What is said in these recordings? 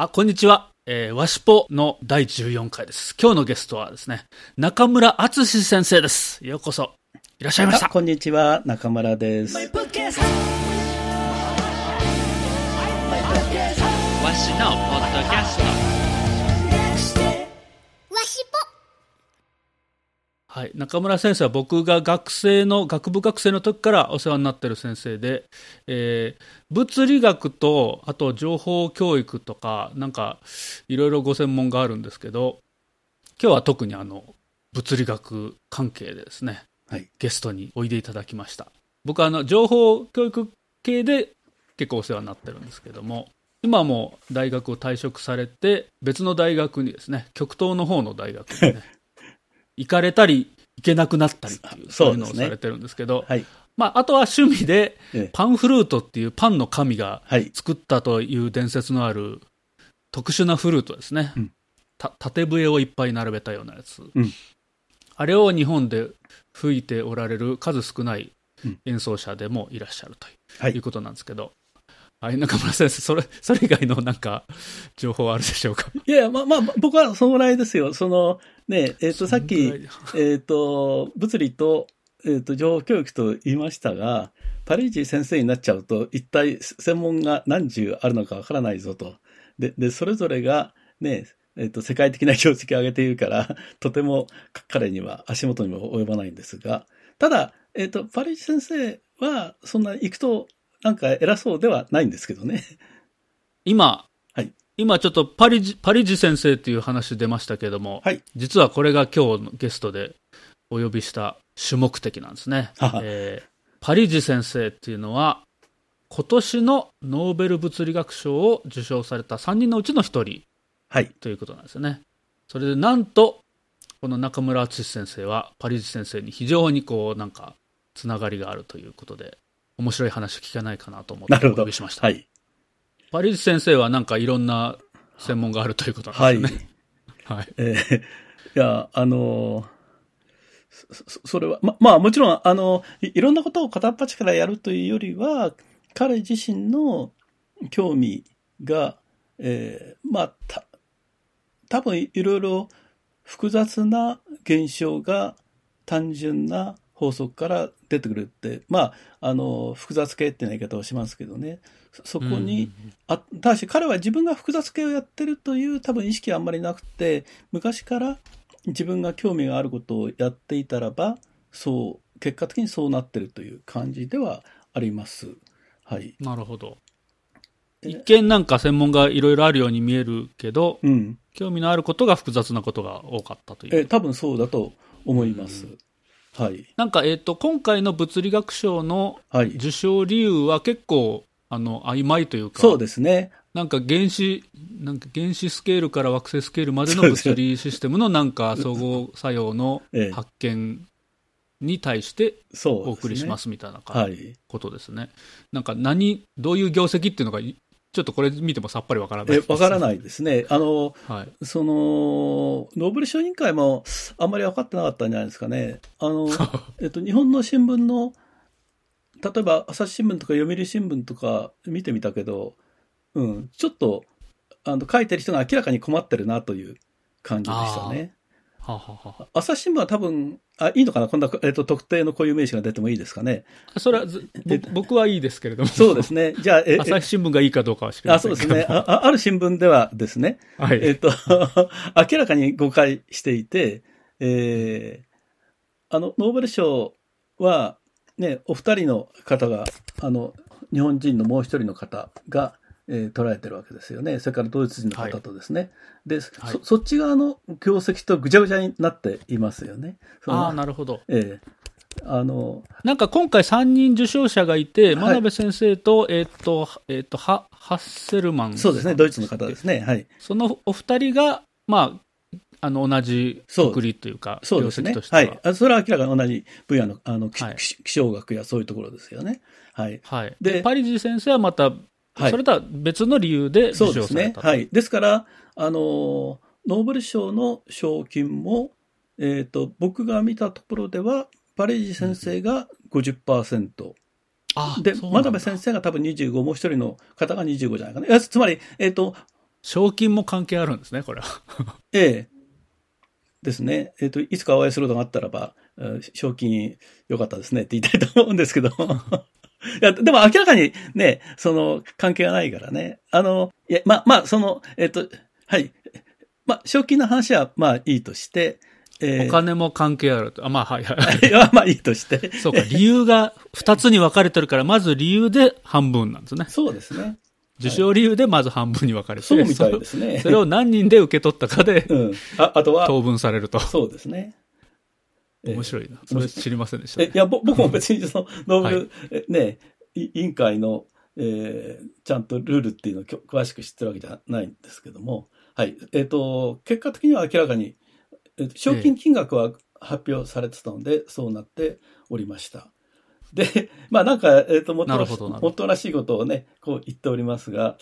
あ、こんにちは。えー、わしぽの第14回です。今日のゲストはですね、中村敦先生です。ようこそ、いらっしゃいました。こんにちは、中村です。わしのポッドキャストはい。中村先生は僕が学生の、学部学生の時からお世話になってる先生で、えー物理学と、あと情報教育とか、なんか、いろいろご専門があるんですけど、今日は特にあの、物理学関係でですね、はい。ゲストにおいでいただきました。僕はあの、情報教育系で結構お世話になってるんですけども、今はもう大学を退職されて、別の大学にですね、極東の方の大学にね、行かれたり、行けなくなったりっていう、そういうのをされてるんですけど、はい。まあ、あとは趣味で、ええパンフルートっていうパンの神がはい。作ったという伝説のある特殊なフルートですね。うんた縦笛をいっぱい並べたようなやつ。うんあれを日本で吹いておられる数少ないうん演奏者でもいらっしゃるとはいいうことなんですけど、はい、中村先生、それ、それ以外のなんか、情報はあるでしょうか？いやいや、まあまあ、僕はそのぐらいですよ。その、ね、えっ、と、さっき、えっ、と、物理と、えっ、と、情報教育と言いましたが、パリージ先生になっちゃうと、一体専門が何十あるのかわからないぞと。で、で、それぞれが、ね、えっ、と、世界的な業績を上げているから、とても彼には足元にも及ばないんですが、ただ、えっ、と、パリージ先生は、そんな行くと、なんか偉そうではないんですけどね。今、はい今ちょっとパリジ、パリジ先生っていう話出ましたけども、はい。実はこれが今日のゲストでお呼びした主目的なんですね。えーパリジ先生っていうのは、今年のノーベル物理学賞を受賞された3人のうちの1人はい。ということなんですよね。それでなんと、この中村敦先生はパリジ先生に非常にこうなんかつながりがあるということで、面白い話聞かないかなと思ってお。呼びしました。はい。パリジ先生はなんかいろんな専門があるということなはい。んですよね。はい。えーいや、あのーそ、そそれは、ま、まあもちろん、あの、いいろんなことを片っ端からやるというよりは、彼自身の興味が、えーまあ、た、多分いろいろ複雑な現象が単純な法則から出てくるって、まあ、あの、複雑系っていう言い方をしますけどね。そそこに、あただし彼は自分が複雑系をやってるという多分意識はあんまりなくて昔から自分が興味があることをやっていたらばそう結果的にそうなってるという感じではあります。はい。なるほど。え一見なんか専門がいろいろあるように見えるけど、うん。興味のあることが複雑なことが多かったという。え多分そうだと思います。はい。なんか、えっ、と、今回の物理学賞のはい。受賞理由は結構、あの、曖昧というか、そうですね。なんか原子、なんか原子スケールから惑星スケールまでの物理システムのなんか総合作用のええ発見に対して。お送りしますみたいな。ことですね。なんか何、どういう業績っていうのが、いちょっとこれ見てもさっぱりわからない。え、わからないですね。あの、はい。その、ノーベル賞委員会もあんまり分かってなかったんじゃないですかね。あの、えっと、日本の新聞の、例えば朝日新聞とか読売新聞とか見てみたけど、うん、ちょっと、あの、書いてる人が明らかに困ってるなという感じでしたね。はあはあはあ朝日新聞は多分、あ、いいのかな？こんな、えっと、特定の固有名詞が出てもいいですかね？それは僕はいいですけれども。そうですね。じゃあ、え、え朝日新聞がいいかどうかは知りまあ、せんけども。そうですね。ああある新聞ではですね、はい。えっと、明らかに誤解していて、えーあの、ノーベル賞は、ね、お二人の方が、あの、日本人のもう一人の方が、えー捉えてるわけですよね。それからドイツ人の方とですね。で、はいそ、そっち側の業績とぐちゃぐちゃになっていますよね。ああ、なるほど。ええあの、なんか今回3人受賞者がいて、はい真鍋先生と、えっ、と、えっ、と、ハハッセルマン。そうですね、ドイツの方ですね。はい。そのお二人が、まあ、あの、同じそうくくりというか、業そうですねは。はい。あそれは明らかに同じ分野の、あの、気はい気気象学やそういうところですよね。はい。はい。でで、パリジ先生はまた、はいそれとは別の理由で受そうです賞された。。ねはい。ですから、あの、ノーベル賞の賞金も、えっ、と、僕が見たところでは、パレージ先生が50%。あで、そうなんだ真鍋先生が多分25、もう一人の方が25じゃないかな。つまり、えっ、と、賞金も関係あるんですね、これは。ええ。ですね。えっ、と、いつかお会いすることがあったらば、えー賞金良かったですねって言いたいと思うんですけど。いや、でも明らかにね、その関係がないからね。あの、いや、ま、まあ、その、えっ、と、はい。まあ、賞金の話はまあいいとして、えお金も関係あると。あ、まあ、はいはい。ー、いやまあいいとして。そうか、理由が2つに分かれてるから、まず理由で半分なんですね。そうですね。受賞理由でまず半分に分かれて、そうみたいですね。そそれを何人で受け取ったかでうん。あ、あとは、当分されると。そうですね。えー面白いな。それ知りませんでした、え、いや、ぼ 僕も別にその、ノーベル、ね、い委員会の、えーちゃんとルールっていうのを詳しく知ってるわけじゃないんですけども、はい。えっ、と、結果的には明らかに、えー賞金金額は発表されてたので、そうなっておりました。で、まあなんか、えっ、と、もっともっとらしいことをね、こう言っておりますが、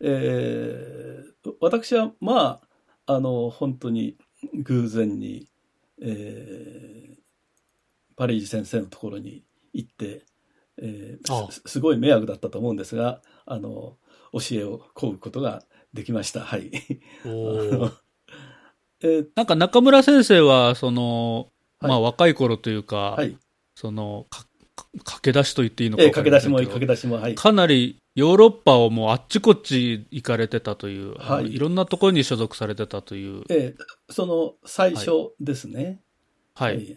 えー私は、まあ、あの、本当に偶然に、えーパリージ先生のところに行って、えーすすごい迷惑だったと思うんですが、あの、教えを請うことができました。はい。えーなんか中村先生は、その、はいまあ若い頃というか、はい。その、駆け出しと言っていいのかえー分か駆け出しも駆け出しも、はい。かなりヨーロッパをもうあっちこっち行かれてたという、はいいろんなところに所属されてたという、えーその最初ですね。はい。えー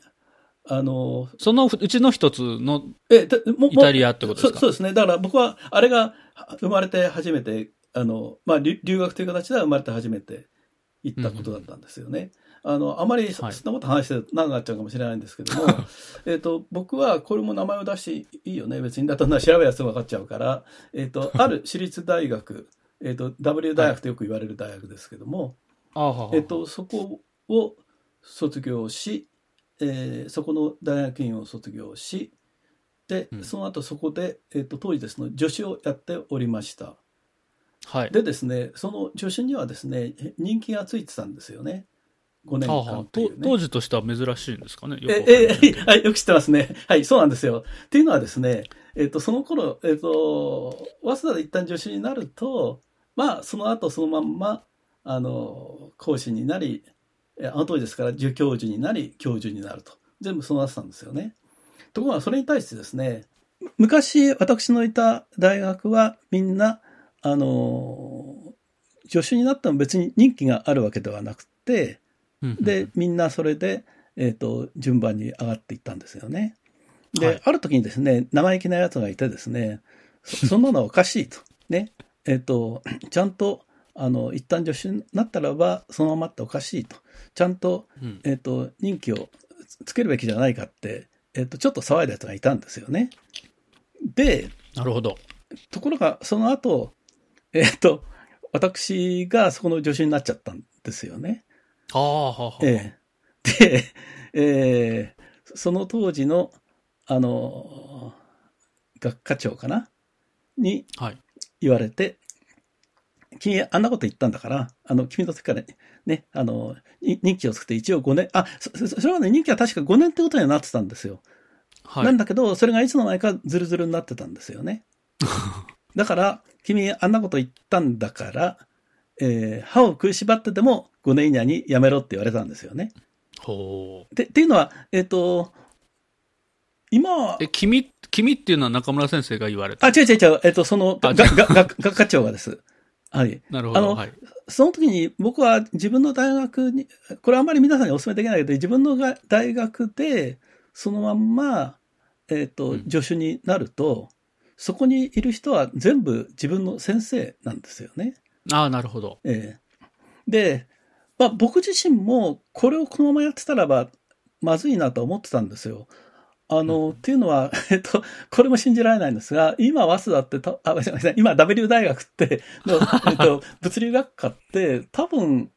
あの、そのうちの一つのイタリアってことですか？そそうですね。だから僕は、あれがは生まれて初めて、あの、まあ、留留学という形では生まれて初めて行ったことだったんですよね。あの、あまりそ,、はいんなこと話して長くなっちゃうかもしれないんですけども、えっと、僕はこれも名前を出していいよね。別に、だとな調べやすぐ分かっちゃうから、えっと、ある私立大学、えっと、W 大学とよく言われる大学ですけども、えっと、そこを卒業し、えーそこの大学院を卒業し、で、うんその後そこで、えっと、当時ですね、助手をやっておりました。はい。でですね、その助手にはですね、人気がついてたんですよね。5年間ね。当時としては珍しいんですかね？よくえわかりませんけどえ はい、よく知ってますね。はい、そうなんですよ。っていうのはですね、えっ、と、その頃、えっ、と、早稲田で一旦助手になると、まあ、その後そのまんま、あの、講師になり、えあの当時ですから、助教授になり、教授になると。全部そうなってたんですよね。ところが、それに対してですね、昔、私のいた大学は、みんな、あの、助手になっても別に任期があるわけではなくて、うんうんで、みんなそれで、えっ、と、順番に上がっていったんですよね。で、はいある時にですね、生意気な奴がいてですね、そ そんなのはおかしいと。ね。えっ、と、ちゃんと、あの、一旦助手になったらば、そのままっておかしいと。ちゃんと、うんえっ、と、任期をつつけるべきじゃないかって、えっ、と、ちょっと騒いだ奴がいたんですよね。で、なるほど。ところが、その後、えっ、と、私がそこの助手になっちゃったんですよね。ああ、はあ、はあ。ええ。で、えーその当時の、あの、学科長かな？にはい。言われて、君あんなこと言ったんだから、あの、君の時からね、あの、に任期を作って一応5年、あ、そそそれはね、任期は確か5年ってことにはなってたんですよ。はい。なんだけど、それがいつの間にかズルズルになってたんですよね。だから、君あんなこと言ったんだから、えー歯を食いしばってでも5年以内に辞めろって言われたんですよね。ほう。で、っていうのは、えっ、と、今は、え、君、君っていうのは中村先生が言われた？あ、違う違う違う、えっ、と、その、あが、が、が、学科長がです。はい。なるほど。あのはい。その時に僕は自分の大学に、これあんまり皆さんにお勧めできないけど、自分のが大学で、そのまんま、えっ、とうん、助手になると、そこにいる人は全部自分の先生なんですよね。ああ、なるほど。ええで、まあ、僕自身もこれをこのままやってたらばまずいなと思ってたんですよ。あの、うんっていうのは、えっと、これも信じられないんですが、今、早稲田ってた、あ、ごめんなさい、今、W 大学って、の、えっと、物理学科って、多分、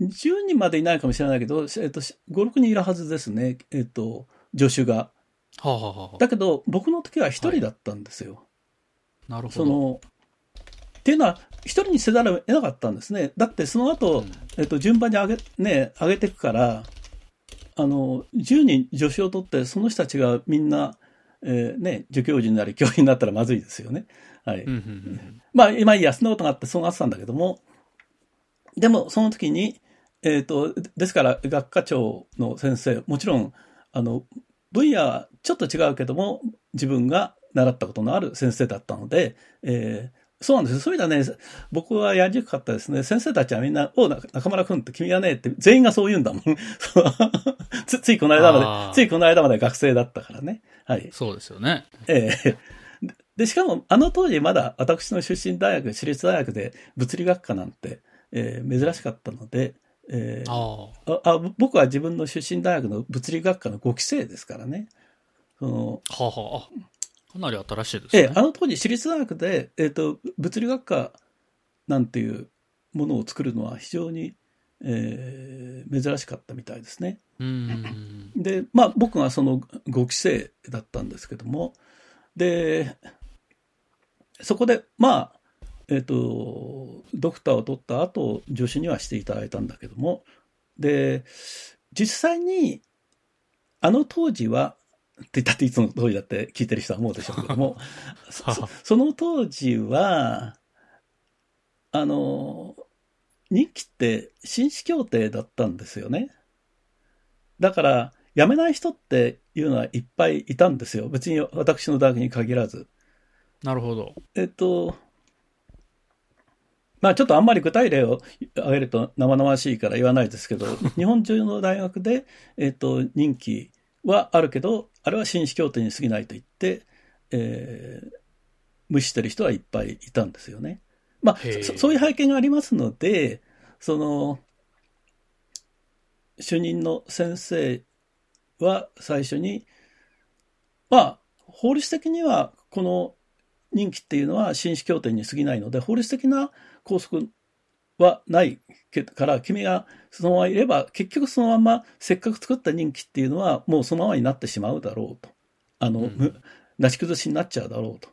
10人までいないかもしれないけど、えっと、5、6人いるはずですね。えっと、助手が。はあ、はあはあ、だけど、僕の時は1人だったんですよ。なるほど。その、っていうのは、一人にせざるを得なかったんですね。だって、その後、うんえっと、順番に上げ、ね、上げていくから、あの、10人助手を取って、その人たちがみんな、えーね、助教授になり、教員になったらまずいですよね。はい。まあ、今、安のことがあって、そうなってたんだけども、でも、その時に、えっ、と、ですから、学科長の先生、もちろん、あの、分野はちょっと違うけども、自分が習ったことのある先生だったので、えーそうなんですよ。そういうのはね、僕はやりにくかったですね。先生たちはみんな、お中村くんって君はね、って全員がそう言うんだもん。つついこの間まで、ついこの間まで学生だったからね。はい。そうですよね。ええで、しかも、あの当時まだ私の出身大学、私立大学で物理学科なんて、えー珍しかったので、えーあああ僕は自分の出身大学の物理学科の5期生ですからね。そのあ。はあ、はあ。かなり新しいですね。ええ、あの当時私立大学で、えっ、と、物理学科なんていうものを作るのは非常に、えー珍しかったみたいですね。うん。で、まあ僕がその5期生だったんですけども、で、そこで、まあ、えっ、と、ドクターを取った後、助手にはしていただいたんだけども、で、実際に、あの当時は、って言ったっていつも通りだって聞いてる人は思うでしょうけども、そそその当時は、あの、任期って紳士協定だったんですよね。だから、辞めない人っていうのはいっぱいいたんですよ。別に私の大学に限らず。なるほど。えっと、まあちょっとあんまり具体例を挙げると生々しいから言わないですけど、日本中の大学で、えっと、任期はあるけど、あれは紳士協定に過ぎないと言って、えー無視してる人はいっぱいいたんですよね。まあそういう背景がありますので、その、主任の先生は最初に、まあ、法律的にはこの任期っていうのは紳士協定に過ぎないので、法律的な拘束はないから、君がそのままいれば、結局そのまませっかく作った任期っていうのはもうそのままになってしまうだろうと。あの、うんむなし崩しになっちゃうだろうと。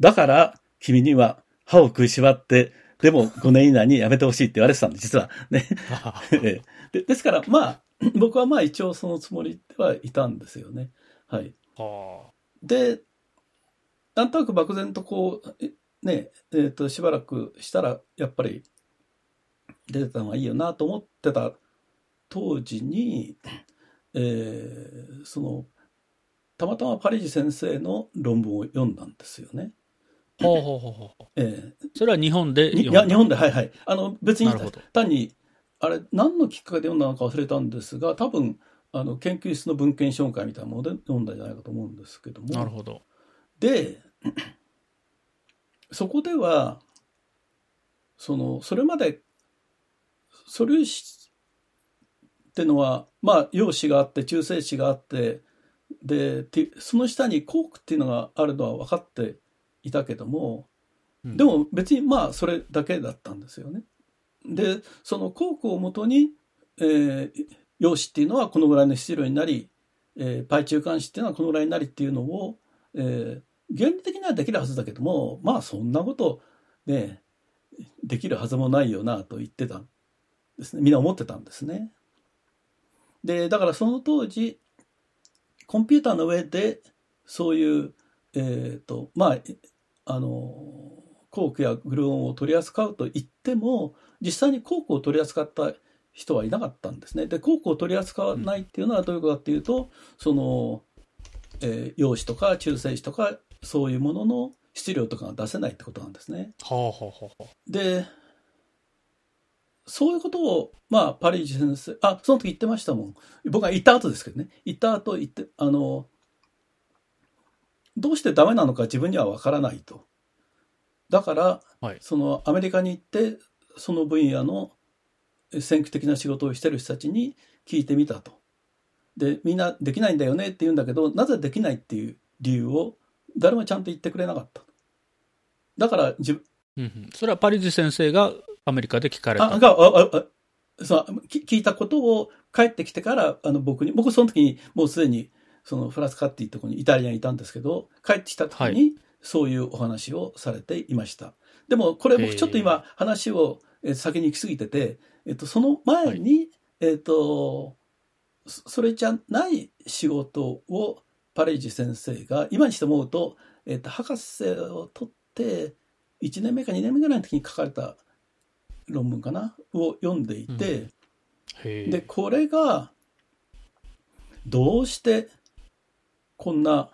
だから、君には歯を食いしばって、でも5年以内に辞めてほしいって言われてたんで、実はね。ええでですから、まあ、僕はまあ一応そのつもりではいたんですよね。はい。はで、なんとなく漠然とこう、えね、えっ、と、しばらくしたら、やっぱり出てた方がいいよなと思ってた当時に、えーその、たまたまパリジ先生の論文を読んだんですよね。あ。ほうほうほうほう。えそれは日本でいや、日本で、はいはい。あの、別に単に、あれ、何のきっかけで読んだのか忘れたんですが、多分、あの、研究室の文献紹介みたいなもので読んだんじゃないかと思うんですけども。なるほど。で、そこでは、その、それまで、素粒子ってのは、まあ、陽子があって、中性子があって、で、てその下にコークっていうのがあるのは分かっていたけども、うんでも別にまあ、それだけだったんですよね。で、そのコークをもとに、えー陽子っていうのはこのぐらいの質量になり、えーパイ中間子っていうのはこのぐらいになりっていうのを、えー原理的にはできるはずだけども、まあそんなことね、できるはずもないよなと言ってたんですね。みんな思ってたんですね。で、だからその当時、コンピューターの上でそういう、えっ、と、まあ、あの、コークやグルオンを取り扱うと言っても、実際にコークを取り扱った人はいなかったんですね。で、コークを取り扱わないっていうのはどういうことかっていうと、その、えー陽子とか中性子とか、そういうものの質量とかが出せないってことなんですね。はあはあはあはあ。で、そういうことを、まあ、パリージ先生、あ、その時言ってましたもん。僕が行った後ですけどね。行った後言って、あの、どうしてダメなのか自分にはわからないと。だから、はいそのアメリカに行って、その分野の先駆的な仕事をしてる人たちに聞いてみたと。で、みんなできないんだよねって言うんだけど、なぜできないっていう理由を誰もちゃんと言ってくれなかった。だから自分、うんうんそれはパリジ先生がアメリカで聞かれた。あ、が、あ、あ、あそうき聞いたことを帰ってきてから、あの、僕に、僕その時にもうすでに、そのフラスカっていうところにイタリアにいたんですけど、帰ってきた時はに、そういうお話をされていました。でも、これ僕ちょっと今話をえー先に行き過ぎてて、えっと、その前に、えっと、そそれじゃない仕事をパレージ先生が、今にして思うと、えっと、博士を取って、1年目か2年目ぐらいの時に書かれた論文かな？を読んでいて、へえ。で、これが、どうしてこんな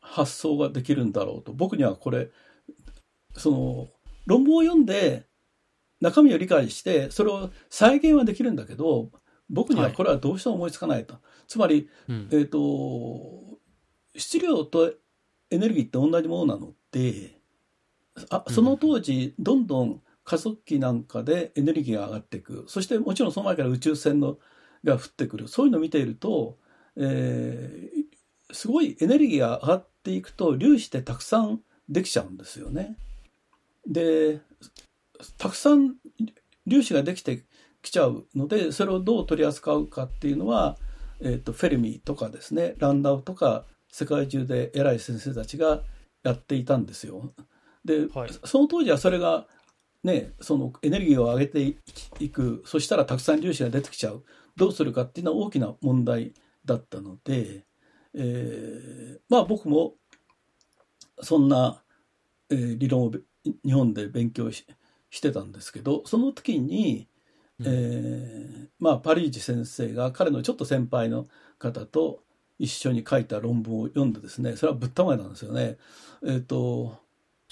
発想ができるんだろうと。僕にはこれ、その、論文を読んで、中身を理解して、それを再現はできるんだけど、僕にはこれはどうしても思いつかないと。つまり、うんえっ、と、質量とエネルギーって同じものなので、あその当時、どんどん加速器なんかでエネルギーが上がっていく。そしてもちろんその前から宇宙船のが降ってくる。そういうのを見ていると、えーすごいエネルギーが上がっていくと粒子ってたくさんできちゃうんですよね。で、たくさん粒子ができてきちゃうので、それをどう取り扱うかっていうのは、えっ、と、フェルミとかですね、ランダウとか、世界中で偉い先生たちがやっていたんですよ。で、はいその当時はそれが、ね、そのエネルギーを上げていく、そしたらたくさん粒子が出てきちゃう、どうするかっていうのは大きな問題だったので、えーまあ僕もそんな、えー理論をべ日本で勉強ししてたんですけど、その時に、うんえーまあ、パリージ先生が彼のちょっと先輩の方と一緒に書いた論文を読んでですね、それはぶったまげなんですよね。えっ、と、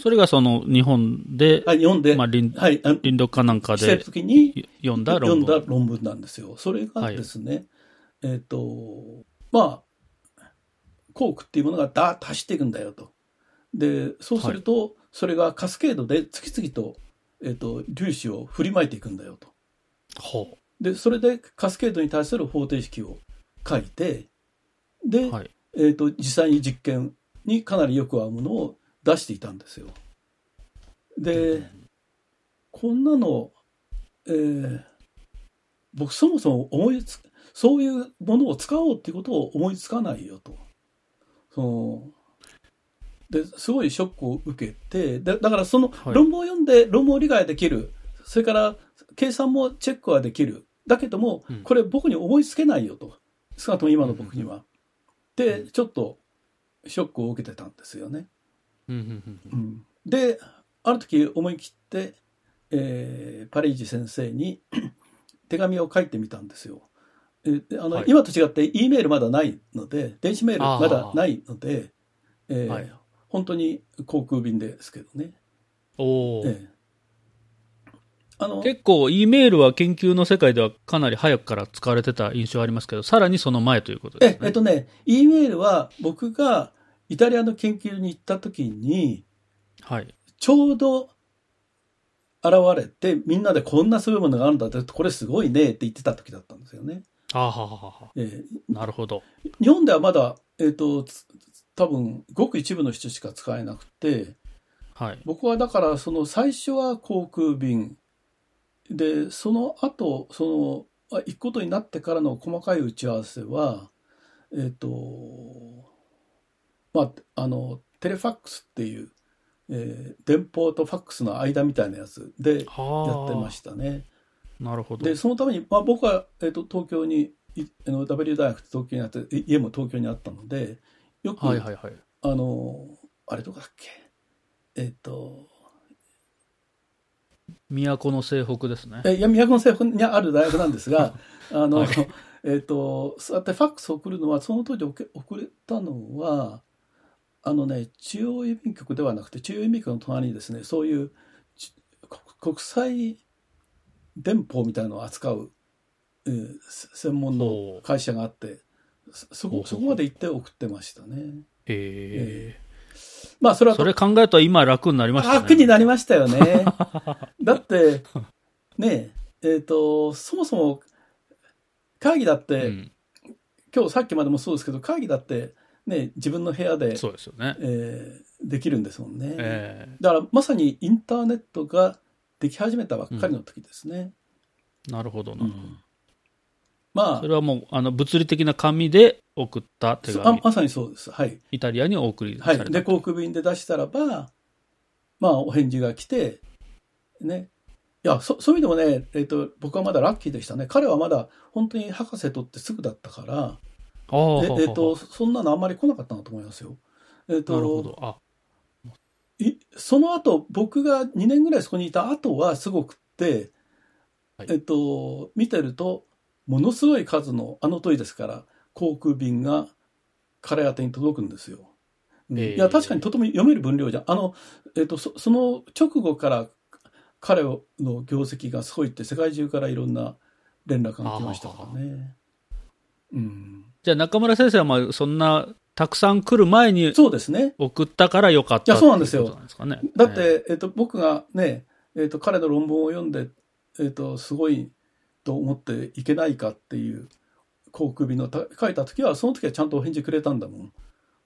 それがその日本で、はい、読んで、まあ、林はい、あ林読かなんかで時に読んだ読ん論文。だ論文なんですよ。それがですね、えっ、と、まあ、コークっていうものがダーッと走っていくんだよと。で、そうすると、それがカスケードで次々と、えっ、と、粒子を振りまいていくんだよと。ほで、それでカスケードに対する方程式を書いて、で、う。はい。えっ、と、実際に実験にかなりよく合うものを出していたんですよ。で、こんなの、えー僕そもそも思いつ、そういうものを使おうっていうことを思いつかないよと。そので、すごいショックを受けて、でだからそのはい論文を読んで論文を理解できる、それから計算もチェックはできる。だけどもうん、これ僕に思いつけないよと。少なくとも今の僕には。で、ちょっとショックを受けてたんですよね。うんうんうん。ううん。んで、ある時思い切って、えーパリージ先生に 手紙を書いてみたんですよ。えーあのはい。今と違って E メールまだないので、電子メールまだないので、えーはい。本当に航空便ですけどね。おお、ええ。あの結構 E メールは研究の世界ではかなり早くから使われてた印象ありますけど、さらにその前ということですね。ええっとね、E メールは僕がイタリアの研究に行った時に、はい。ちょうど現れて、みんなでこんなすごいものがあるんだって、これすごいねって言ってた時だったんですよね。はあ、はあはあはあ、えなるほど。ー日本ではまだ、えっ、と、つ多分、ごく一部の人しか使えなくて、はい。僕はだから、その最初は航空便、で、その後、その、あ行くことになってからの細かい打ち合わせは、えっ、と、まあ、あの、テレファックスっていう、えー電報とファックスの間みたいなやつでやはあ。ってましたね。なるほど。で、そのために、まあ、僕は、えっと東京にいあの W 大学って東京にあってい家も東京にあったのでよく、はいはいはい。あのあれどこだっけ？えっ、と都の西北ですね。えいや都の西北にある大学なんですが あの、はいえっ、とそうやってファックスを送るのはその当時送送れたのはあのね中央郵便局ではなくて中央郵便局の隣にですねそういうち国国際電報みたいなのを扱う、えーせ専門の会社があってそこそこまで行って送ってましたね。へえ。まあそれはそれ考えると今楽になりましたね。楽になりましたよね。だって、ねえ、えっ、と、そもそも会議だって、うん。今日さっきまでもそうですけど、会議だって、ね、自分の部屋で、そうですよね。えーできるんですもんね。ええだからまさにインターネットができ始めたばっかりの時ですね。なるほどな。うんまそれはもう、あの、物理的な紙で送った手紙、あまさにそうです。はい。イタリアにお送りさはい。れた。で、航空便で出したらば、まあ、お返事が来て、ね。いや、そそういう意味でもね、えっ、と、僕はまだラッキーでしたね。彼はまだ本当に博士取ってすぐだったから、ああ、ええっ、と、そんなのあんまり来なかったなと思いますよ。えっ、なるほと、ど。あ、いその後、僕が2年ぐらいそこにいた後はすごくって、はいえっと、見てると、ものすごい数の、あの時ですから、航空便が彼宛てに届くんですよ。うんええいや、確かにとても読める分量じゃん。あの、えっと、そその直後から彼の業績がすごいって世界中からいろんな連絡が来ましたからね。うん。じゃあ中村先生はまあそんなたくさん来る前にそうですね。送ったからよかったいやそうなんですよっていうことなんですかね。だって、えっと、僕がね、えっと、彼の論文を読んで、えっと、すごいと思っていけないかっていう航空便のた書いた時は、その時はちゃんとお返事くれたんだもん。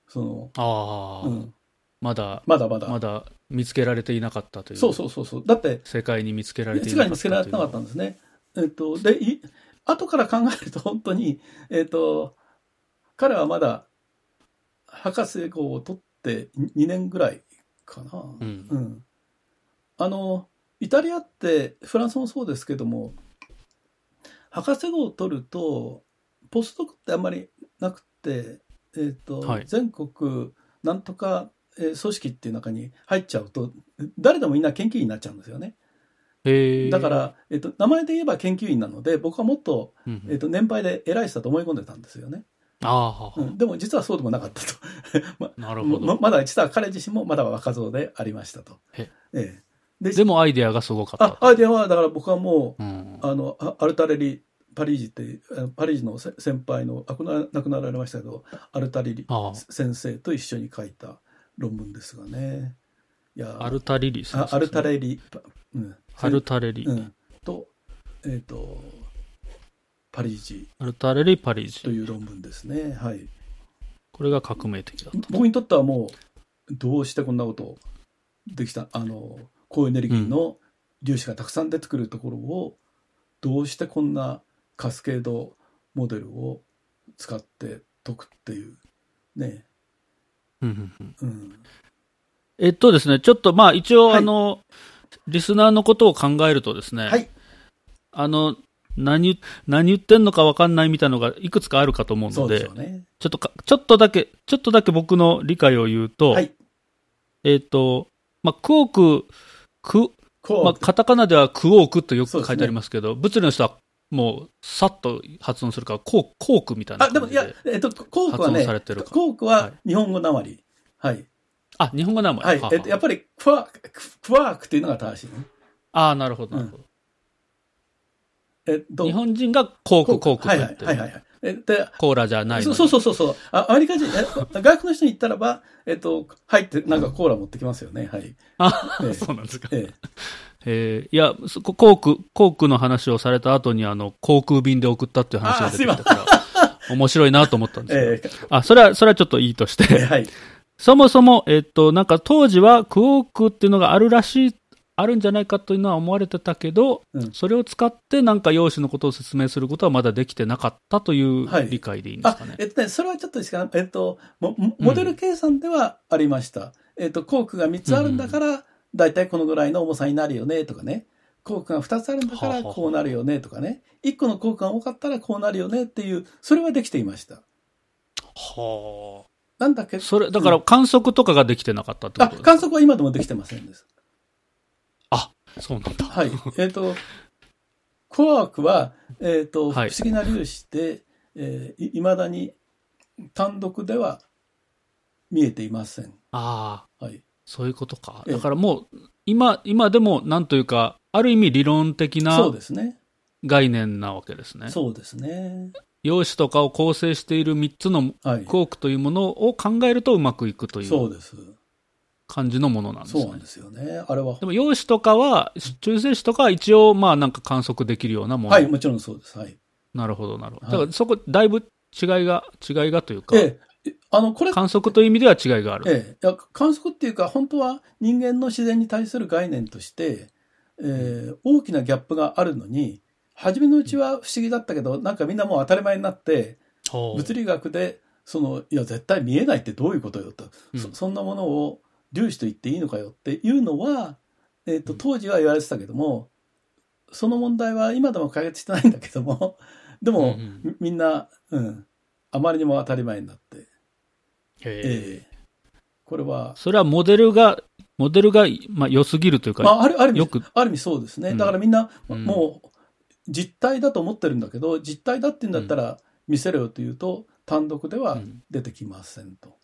その、ああ、うん、まだ、まだまだ。まだ見つけられていなかったという。そうそうそうそう。だって、世界に見つけられてい世界に見つけられてなかったんでですね。えっと、で、い後から考えると本当に、えっと、彼はまだ博士号を取って2年ぐらいかな。うんうん。あの、イタリアって、フランスもそうですけども、博士号を取ると、ポスドクってあんまりなくて、えっ、と、はい全国なんとか、えー組織っていう中に入っちゃうと、誰でもみんな研究員になっちゃうんですよね。だから、えっ、と、名前で言えば研究員なので、僕はもっと、うんうん、えっ、と、年配で偉い人だと思い込んでたんですよね。ああ、うん、でも実はそうでもなかったと。まなるほど。ままだ実は彼自身もまだ若造でありましたと。へええででもアイデアがすごかったあ、アイデアは、だから僕はもう、うん、あの、あアルタレリ、パリージって、あパリージのせ先輩の、あ亡くなられましたけど、アルタレリあ先生と一緒に書いた論文ですがね。いや、あアルタリリ先生あアルタレリ、パうん。アルタレリ、うん。と、えっ、と、パリージアルタレリパリージ。という論文ですね。はい。これが革命的だった。僕にとってはもう、どうしてこんなことできた、あの、高エネルギーの粒子がたくさん出てくるところを、どうしてこんなカスケードモデルを使って解くっていう、ね。うんうんうんうん。えっとですね、ちょっとまあ一応、はいあの、リスナーのことを考えるとですね、はい。あの、何言、何言ってんのか分かんないみたいなのがいくつかあるかと思うので、でね。ちょっとか、ちょっとだけ、ちょっとだけ僕の理解を言うと、はい。えっ、と、まあ、クオーク、ク、まあ、カタカナではクオークとよく書いてありますけど、物理の人はもう、さっと発音するから、コーコークみたいなあ、でも。いや、えっと、コークはね発音されてる、かコークははい日本語なまり。はい。あ、日本語名前。はい。はえっと、やっぱり、クワーク、クワークっていうのが正しいね。ああ、なるほど、なるほど。えっと、日本人がコーク、コークとはいはい。はいはいで、コーラじゃないそうそうそうそう。あアメリカ人、え外国の人に言ったらば、えっと、入って、なんかコーラ持ってきますよね。はい。あ、ええそうなんですか。えええーいや、そココーク、コークの話をされた後に、あの、航空便で送ったっていう話が出てきたから、面白いなと思ったんですけど。えあ、それは、それはちょっといいとしえて、はい。そもそも、えっと、なんか当時はクオークっていうのがあるらしい、あるんじゃないかというのは思われてたけど、うんそれを使ってなんか用紙のことを説明することはまだできてなかったというはい理解でいいんですあかね。、えっとね、それはちょっとですか、えっと、モモモデル計算ではありました。えっと、コークが3つあるんだから、だいたいこのぐらいの重さになるよね、とかね。コークが2つあるんだから、はあはあこうなるよね、とかね。1個のコークが多かったらこうなるよねっていう、それはできていました。はなんだけ？ど、それ、だから観測とかができてなかったってこあ、とですか？観測は今でもできてませんです。あ、そうなんだ。はい。えっ、と、コアークは、えっ、と、不はい思議な粒子で、えーい未だに単独では見えていません。ああ、はい。そういうことか。ええだからもう、今、今でも、なんというか、ある意味理論的そうなですね。概念なわけですね。そうですね。用紙とかを構成している3つのはい。クオークというものを考えるとうまくいくというそうです。感じのものなんですね。そうなんですよね。あれはで。も用紙とかは、中性子とかは一応、まあなんか観測できるようなもの。はい、もちろんそうです。はい。なるほど、なるほど。はいだからそこ、だいぶ違いが、違いがというか、ええ、あの、これ、観測という意味では違いがある。ええ、いや観測っていうか、本当は人間の自然に対する概念として、えー大きなギャップがあるのに、初めのうちは不思議だったけど、なんかみんなもう当たり前になって、物理学で、その、いや、絶対見えないってどういうことよと、うんそそんなものを粒子と言っていいのかよっていうのは、えっ、と、当時は言われてたけども、その問題は今でも解決してないんだけども、でも、うんうん。みみんな、うん、あまりにも当たり前になって、へえ。ええ。これは、それはモデルがモデルが、まあ、良すぎるというか、まあ、ある、ある意味、ある意味そうですね。うん。だからみんな、うん。もう、実体だと思ってるんだけど、実体だって言うんだったら見せろよというと、単独ではうん。出てきませんと。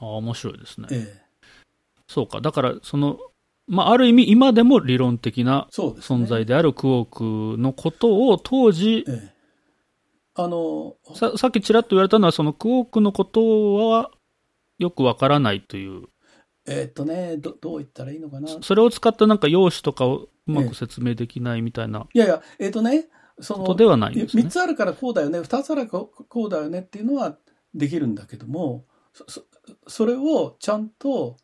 ああ、面白いですね。ええ。そうか。だから、その、まあ、ある意味、今でも理論的な。存在であるクオークのことを当時、ええ。あの、ささっきちらっと言われたのは、そのクオークのことはよくわからないという、えーっとね、ど、どう言ったらいいのかな。それを使ったなんか用紙とかをうまええく説明できないみたいないやいや、えーっとね、その、ではないんですね3。つあるからこうだよね、2つあるからこうだよねっていうのはできるんだけども、そそそれをちゃんと、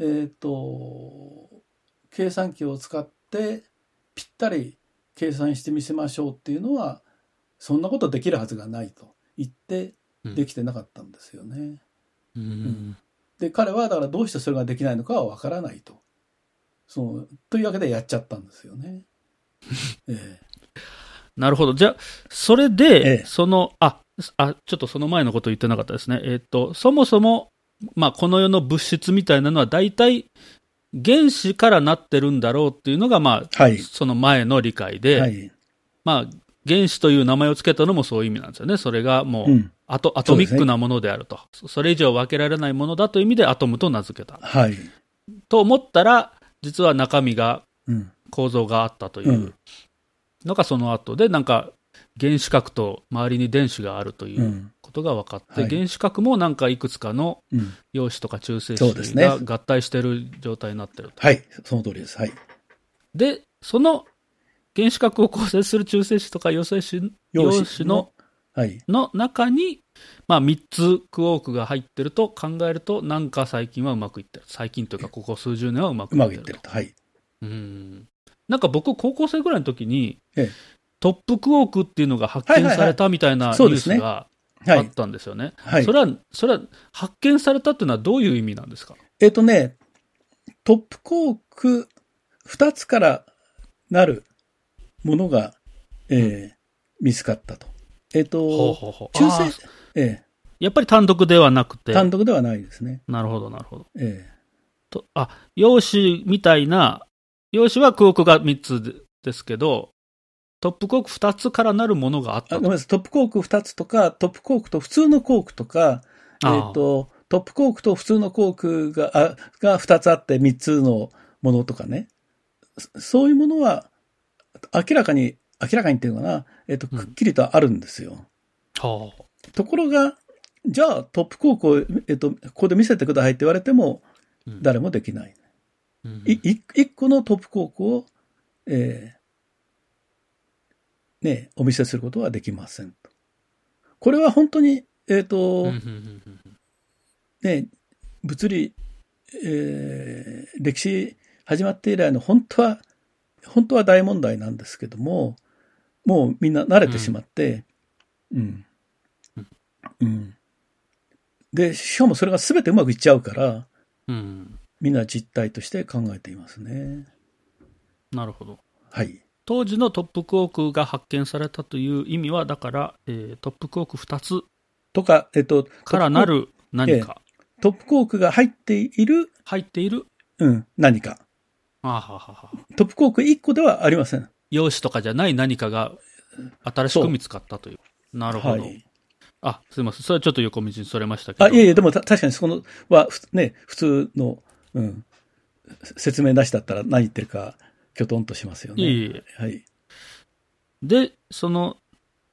えっ、と、計算機を使ってぴったり計算してみせましょうっていうのは、そんなことできるはずがないと言ってうんできてなかったんですよね。うんで、彼はだからどうしてそれができないのかはわからないと。そのというわけでやっちゃったんですよね。ええなるほど。じゃあ、それで、ええその、あ、あ、ちょっとその前のこと言ってなかったですね。えっ、と、そもそも、まあ、この世の物質みたいなのは大体、原子からなってるんだろうっていうのが、まあ、はい。その前の理解で、はい。まあ、原子という名前をつけたのもそういう意味なんですよね。それがもう、うん。アトアトミックなものであるとそ。それ以上分けられないものだという意味でアトムと名付けた。はい。と思ったら、実は中身が、うん。構造があったといううんのがその後で、なんか原子核と周りに電子があるといううんことが分かって、はい原子核もなんかいくつかのうん。陽子とか中性子が合体している状態になってると。はい。その通りです。はい。で、その原子核を構成する中性子とか陽性子陽子のはい。の中に、まあ、3つクォークが入ってると考えると、なんか最近はうまくいってる。最近というか、ここ数十年はうまくういってるると。はい。うん。なんか僕、高校生ぐらいの時に、ええトップクォークっていうのが発見されたみたいなニュースがあっはい。たんですよね。はいそ。れは、それは発見されたっていうのはどういう意味なんですか？えっ、とね、トップコーク2つからなるものが、えー見つかったと。えっ、と、ほうほうほう中性、えやっぱり単独ではなくてー、単独ではないですね。なるほど、なるほど。えとあ、陽子みたいな、陽子はクォークが3つでですけど、トップクォーク2つからなるものがあっーあご。めんなさい。トップコーク2つとか、トップコークと普通のコークとか、えっ、あーと、トップコークと普通のコークが、あが2つあって3つのものとかね。そそういうものは、明らかに、明らかにっていうのかな、えっ、と、くっきりとあるんですよ。はところが、じゃあトップコークを、えっ、と、ここで見せてくださいって言われても、あうん誰もできない。うんいい一個のトップコークを、えーね、お見せすることはできませんと。これは本当に、えっ、と、うんうんうんうんね、物理、えー歴史始まって以来の本当は、本当は大問題なんですけども、もうみんな慣れてしまって、うん。うん。で、しかもそれが全てうまくいっちゃうから、うんみんな実態として考えていますね。なるほど。はい。当時のトップクォークが発見されたという意味は、だから、えートップクォーク2つとか、えっと、からなる何かトップコークが入っている、入っている、うん、何か。あはははトップコーク1個ではありません。用紙とかじゃない何かが新しく見つかったという。なるほど。はい。あ、すいません。それはちょっと横道にそれましたけど。あ、いえいえ、でもた確かにそこのは、ふね、普通の、うん、説明なしだったら何言ってるか、きょとんとしますよね。いえいえ。はい。で、その、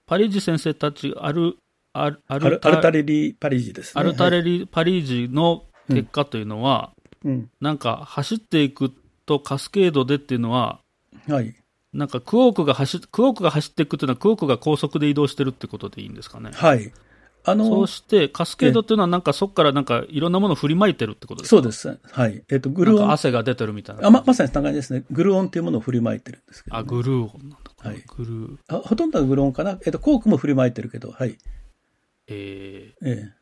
パリージ先生たち、アル、アル、アアルタレリ・パリージですね。アルタはいレリ、パリージの結果というのは、うん。なんか走っていくとカスケードでっていうのは、はい。なんかクォークが走っ、クォークが走っていくというのは、クォークが高速で移動してるってことでいいんですかね。はい。あそのう、して、カスケードっていうのは、なんかそこからなんかいろんなものを振りまいてるってことですか？そうです。はい。えっ、と、グルオン。汗が出てるみたいな。あま、まさにそんな感じですね。グルオンっていうものを振りまいてるんですけど、あ、グルーオンなんだ。はいグルー。あほとんどはグルオンかな？えっ、と、コークも振りまいてるけど、はい。えー、ええ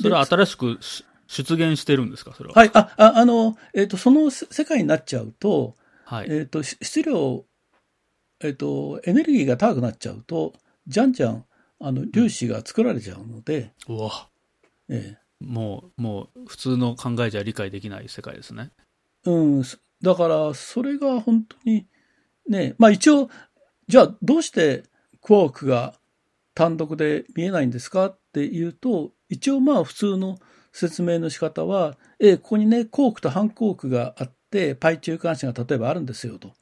それは新しくし出現してるんですか？それは。はい。あ、ああの、えっ、と、そのせ世界になっちゃうと、はい。えっ、と、し質量、えっ、と、エネルギーが高くなっちゃうと、じゃんじゃん、あの、粒子が作られちゃうので、うわ。えもう、もう、普通の考えじゃ理解できない世界ですね。うん。すだから、それが本当に、ね、まあ一応、じゃあどうしてクォークが単独で見えないんですかっていうと、一応まあ普通の説明の仕方は、ええここにね、コークと反コークがあって、パイ中間子が例えばあるんですよと。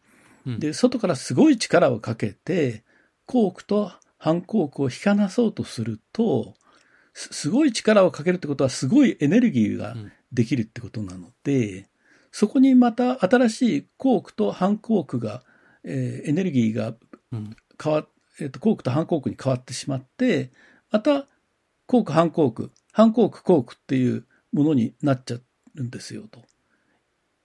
うんで、外からすごい力をかけて、コークと反コークを引かなそうとすると、すすごい力をかけるってことはすごいエネルギーがうんできるってことなので、そこにまた新しいコークと反コークが、えーエネルギーがうん。変わっ、えっ、と、コークと反コークに変わってしまって、また、コーク反コーク、反コークコークっていうものになっちゃうんですよと。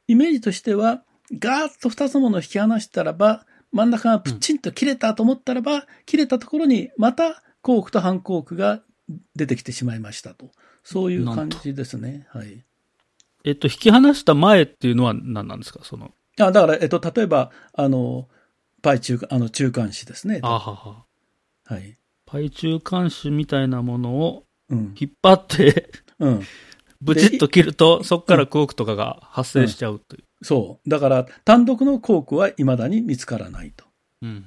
イメージとしては、ガーッと二つのものを引き離したらば、真ん中がプチンと切れたと思ったらば、切れたところにまたコークと反コークが出てきてしまいましたと。そういう感じですね。はい。えっと、引き離した前っていうのは何なんですか？その、あだから、えっと、例えば、あの、パイ中間、あの、中間子ですね。あはは。はい。パイ中間子みたいなものをうん。引っ張って、うん。ブチッと切ると、そこからコークとかが発生しちゃうという。そう。だから、単独のコークは未だに見つからないと。うんうんう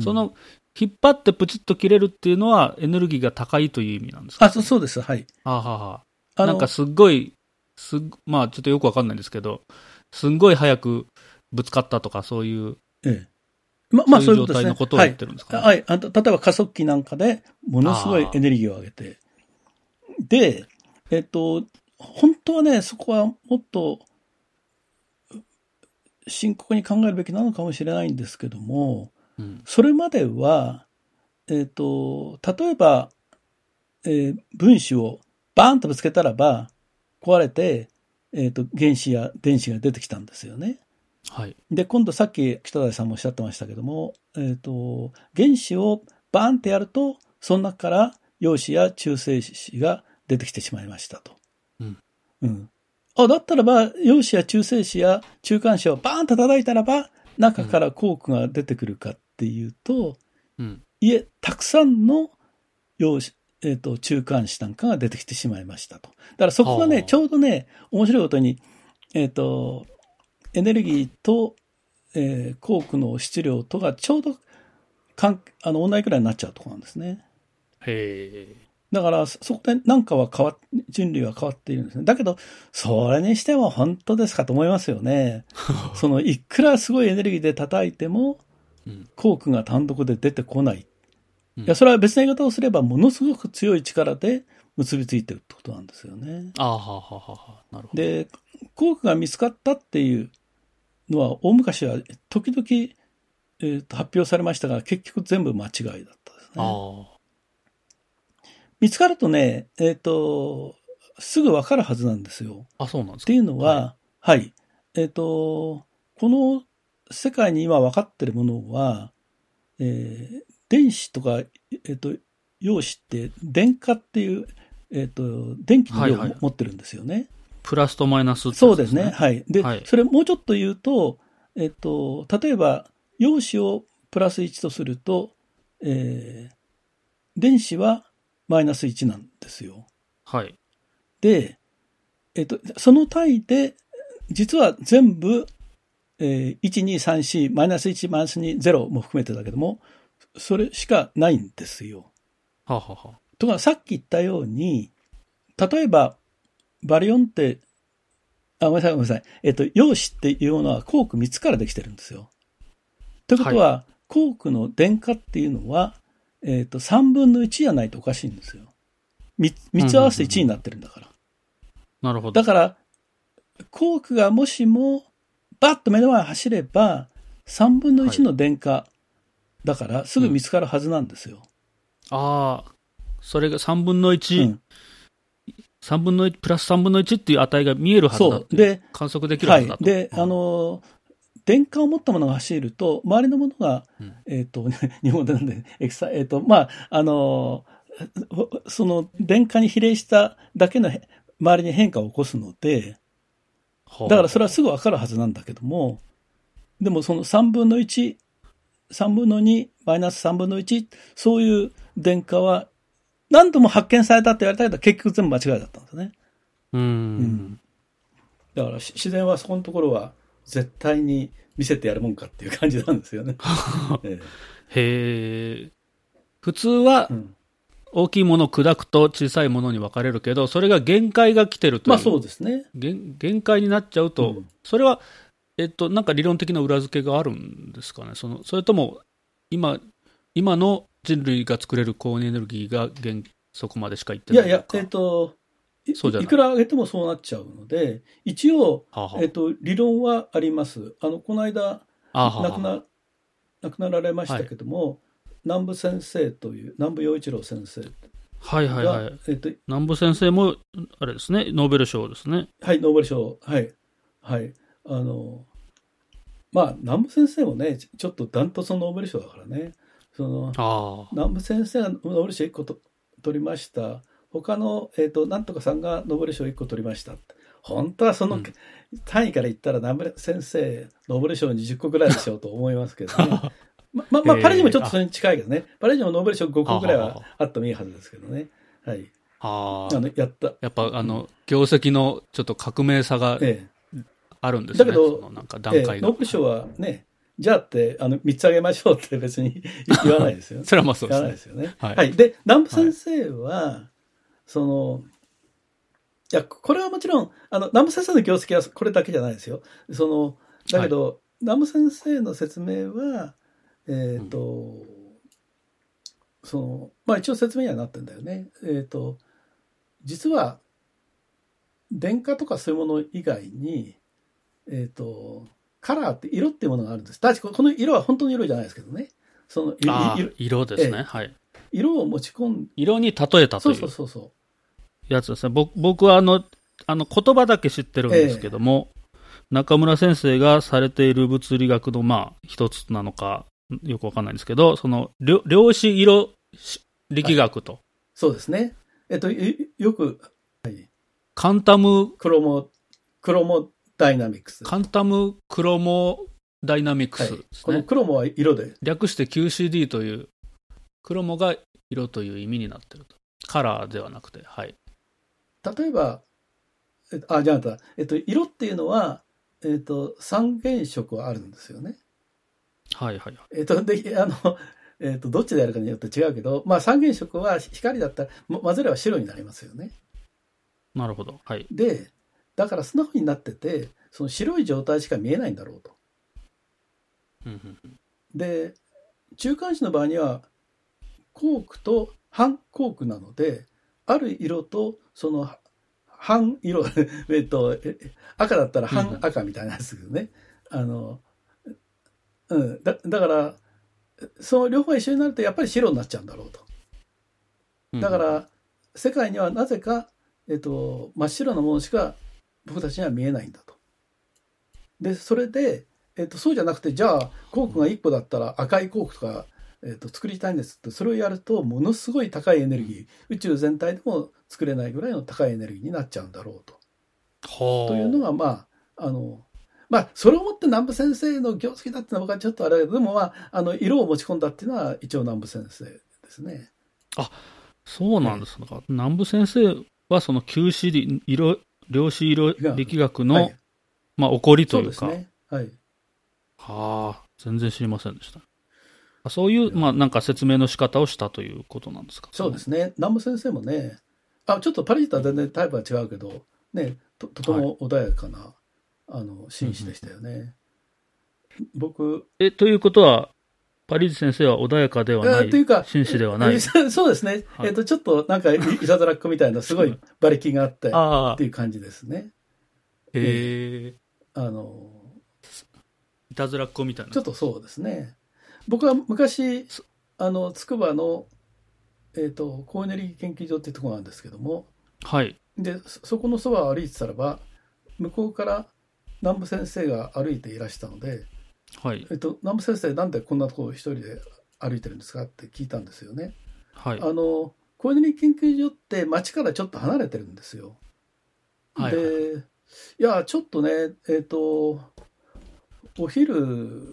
んその、引っ張ってプチッと切れるっていうのは、エネルギーが高いという意味なんですか？あ、そそうです。はい。あはは。あのなんかすっごい、すっまあちょっとよくわかんないんですけど、すんごい早くぶつかったとか、そういう、ええ。ま、まあ、そういう状。態のことを言ってるんですかね？はい。はい。例えば加速器なんかで、ものすごいエネルギーを上げて。で、えっと、本当はね、そこはもっと、深刻に考えるべきなのかもしれないんですけども、うんそれまでは、えっ、と、例えば、えー分子をバーンとぶつけたらば、壊れて、えっ、と、原子や電子が出てきたんですよね。はい。で、今度さっき北谷さんもおっしゃってましたけども、えっ、と、原子をバーンってやると、その中から陽子や中性子が出てきてしまいましたと。うん。うん。あ、だったらば、陽子や中性子や中間子をバーンと叩いたらば、中からコークが出てくるかっていうと、うん。いえ、たくさんの陽子、えっ、と、中間子なんかが出てきてしまいましたと。だからそこがね、はあちょうどね、面白いことに、えっ、と、エネルギーと、えー、コークの質量とがちょうど、かん、あの、同じくらいになっちゃうところなんですね。へえ。だから、そそこでなんかは変わっ、人類は変わっているんですね。だけど、それにしても本当ですかと思いますよね。その、いくらすごいエネルギーで叩いても、うんコークが単独で出てこない。うんいや、それは別の言い方をすれば、ものすごく強い力で結びついてるってことなんですよね。あはははは。なるほど。で、コークが見つかったっていうのは、大昔は時々、えーと発表されましたが、結局全部間違いだったですね。あ見つかるとね、えっ、と、すぐわかるはずなんですよ。あ。あ、そうなんですか？っていうのは、はい。えっ、と、この世界に今分かってるものは、えー電子とか、えっ、と、陽子って電荷っていう、えっ、と、電気の量をはいはい持ってるんですよね。プラスとマイナスってやつそうですね。。はい。で、はいそれもうちょっと言うと、えっ、と、例えば、陽子をプラス1とすると、えー電子はマイナス1なんですよ。はい。で、えっと、その単位で、実は全部、えー、1、2、3、4、マイナス1、マイナス2、0も含めてだけども、それしかないんですよ。ははは。とか、さっき言ったように、例えば、バリオンって、あ、ごめんなさい、ごめんなさい。えっと、陽子っていうものはコーク3つからできてるんですよ。ということは、コークの電荷っていうのは、えっと、3分の1じゃないとおかしいんですよ。3, 三つ合わせて1になってるんだから。なるほど。だから、コークがもしも、バッと目の前走れば、3分の1の電荷だから、すぐ見つかるはずなんですよ。ああ、それが3分のう1、ん3分の1、プラス3分の1っていう値が見えるはずだそう。で、観測できるははいずだ。と。で、あの、電荷を持ったものが走ると、周りのものが、うんえっ、と、日本語でなんで、エクサ、えっ、と、まあ、あの、その電荷に比例しただけのへ周りに変化を起こすので、はあだからそれはすぐわかるはずなんだけども、でもその3分の1、3分の2、マイナス3分の1、そういう電荷は何度も発見されたって言われたけど、結局全部間違いだったんですね。うーうんん。だからし自然はそこのところは絶対に見せてやるもんかっていう感じなんですよね。えへえ。普通は大きいものを砕くと小さいものに分かれるけど、それが限界が来てるという。まあそうですね。限限界になっちゃうと、うんそれは、えっと、なんか理論的な裏付けがあるんですかね。そのそれとも、今、今の人類が作れる高温エネルギーが原則までしか言っていやいや、ないのか。えっ、と、いくら上げてもそうなっちゃうので、一応、はあはあえっ、と、理論はあります。あの、この間、亡くな、亡くなられましたけども、南部先生という、南部陽一郎先生が、はいはいはい。えっ、と、南部先生も、あれですね、ノーベル賞ですね。はい、ノーベル賞、はい、はい、あの、まあ、南部先生もね、ちちょっとダントツのノーベル賞だからね、その。南部先生がノーベル賞1個と取りました。他の、えっ、と、なんとかさんがノーベル賞1個取りました。本当はその、うん単位から言ったら南部先生、ノーベル賞20個ぐらいでしょうと思いますけどね。ま、ま、まあ、パレージもちょっとそれに近いけどね。パレージもノーベル賞5個ぐらいはあってもいいはずですけどね。はい。ああ。あの、やった。やっぱ、あの、業績のちょっと革命さがえあるんですね。だけどなんかえ。ええ段階が。ノーベル賞はね、じゃあって、あの、3つあげましょうって別に言わないですよ。それはまあそう言ですね。わないですよね。はいはい。で、南部先生は、その、いや、これはもちろん、あの、南部先生の業績はこれだけじゃないですよ。その、だけど、南部先生の説明は、えっ、と、その、まあ一応説明にはなってんだよね。えっ、と、実は、電化とかそういうもの以外に、えっ、と、カラーって色っていうものがあるんです。確かこの色は本当の色じゃないですけどね。その色、色ですね。ええはい。色を持ち込ん色に例えたとそういうそうそうそやつですね。僕僕はあの、あの言葉だけ知ってるんですけども、中村先生がされている物理学の、まあ、一つなのか、よくわかんないんですけど、その、量量子色力学と、う。そうですね。えっと、いよく、はい、カンタム、クロモ、クロモダイナミクス。カンタムクロモダイナミクはいスですこのね。クロモは色で。略して QCD という、クロモが色という意味になってると。カラーではなくて、はい。例えば、えあ、じゃあえっと、色っていうのは、えっと、三原色はあるんですよね。はいはい。えっと、で、あの、えっと、どっちでやるかによって違うけど、まあ、三原色は光だったら、ま混ぜれば白になりますよね。なるほど。はい。で、だから素直になってて、その白い状態しか見えないんだろうと。で、中間子の場合には、コークと半コークなので、ある色と、その、半色、えっと、え赤だったら半赤みたいなやつですけどね。あの、うん、だだから、その両方が一緒になるとやっぱり白になっちゃうんだろうと。うん。だから、世界にはなぜか、えっと、真っ白なものしか僕たちには見えないんだと。で、それで、えっと、そうじゃなくて、じゃあ、コークが1個だったら赤いコークとか、えっと、作りたいんですって、それをやると、ものすごい高いエネルギー、宇宙全体でも作れないぐらいの高いエネルギーになっちゃうんだろうと。はあというのが、まあ、あの、まあ、それをもって南部先生の業績だっていうのは僕はちょっとあれだけど、でもまあ、あの、色を持ち込んだっていうのは一応南部先生ですね。そうなんです。だから南部先生はその QCD、色、量子色力学の、はいまあ、起こりというか、そうね。はい。はあ、全然知りませんでした。あそういう、まあ、なんか説明の仕方をしたということなんですか？そうですね。南部先生もね、あ、ちょっとパリジとは全然タイプは違うけど、ね、ととても穏やかな、あの、紳士でしたよね。僕、え、ということは、パリーズ先生は穏やかではない、えというか、紳士ではない？え そうですね。はいえっと、ちょっとなんかい、いたずらっ子みたいな、すごい馬力があって、っああて、いう感じですね。へえ、あの、いたずらっ子みたいな。ちょっとそうですね。僕は昔、あの、筑波の、えっ、と、高エネルギー研究所っていうところなんですけども、はい。で、そそこのそばを歩いてたらば、向こうから南部先生が歩いていらしたので、はい。えっと、南部先生なんでこんなところを一人で歩いてるんですかって聞いたんですよね。はい。あの、高エネルギー研究所って町からちょっと離れてるんですよ。はいはいで、いや、ちょっとね、えっ、と、お昼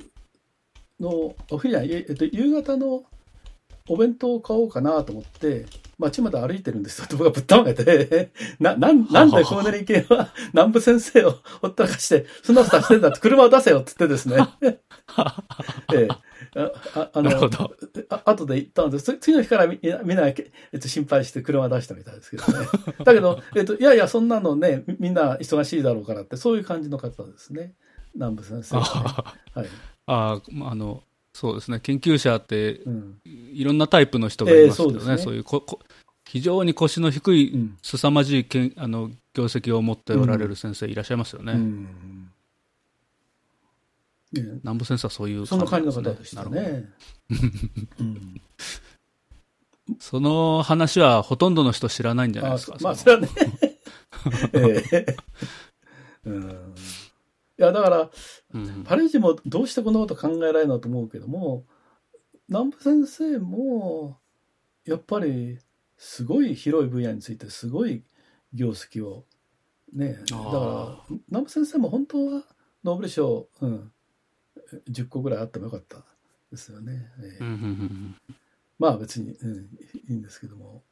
の、お昼じゃない、えっと、夕方のお弁当を買おうかなと思って、街まで歩いてるんですよって 僕はぶったまげて、な、なん、なんでコーネリー系は南部先生をほったらかして、そんなことしてんだって車を出せよって言ってですね。ええあああのなるほどあ後で行ったんです。次の日からみみんな、えっと、心配して車出したみたいですけどね。だけど、えっと、いやいや、そんなのね、みみんな忙しいだろうからって、そういう感じの方ですね。南部先生はね、はい。あああの、そうですね、研究者ってうん。いろんなタイプの人がいますけどね、えーそねそういうここ非常に腰の低い、うん凄まじいけんあの業績を持っておられる先生いらっしゃいますよね。うんね南部先生はそういうそんな感じの方でしたね。うん その話はほとんどの人知らないんじゃないあですか。まあ、そそれはね。ええ うん。いや、だから、のうん。パレージもどうしてこんなこと考えられるのと思うけども、南部先生も、やっぱり、すごい広い分野について、すごい業績を、ね、だあから、南部先生も本当は、ノーベル賞、うん、10個ぐらいあってもよかったですよね。ええ。うんうんうんまあ別に、うん、いいんですけども、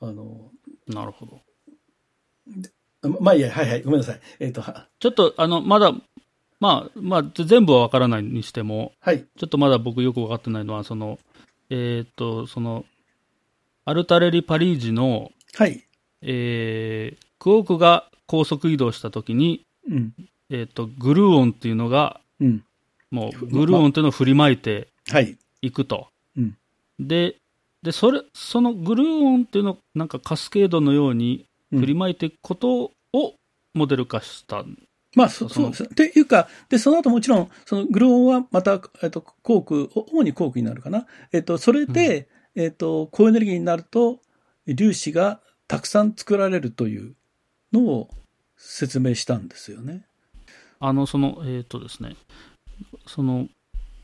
あの、うんなるほど。ままあいいや、はいはい、ごめんなさい。えっ、と、はちょっと、あの、まだ、まあ、まあ、全部はわからないにしても、はい、ちょっとまだ僕よく分かってないのは、その、えっ、と、その、アルタレリ・パリージの、はい、えークオークが高速移動したときに、うん、えっ、と、グルーオンっていうのが、うん、もう、グルーオンっていうのを振りまいてはい、いくと。うん。で、で、それ、そのグルーオンっていうのを、なんかカスケードのように振りまいていくことをモデル化した。まあ、そそうです。っていうか、で、その後もちろん、そのグローンはまた、えっと、コーク、お主にコークになるかな。えっと、それで、えっと、高エネルギーになると、粒子がたくさん作られるというのを説明したんですよね。あの、その、えっ、とですね、その、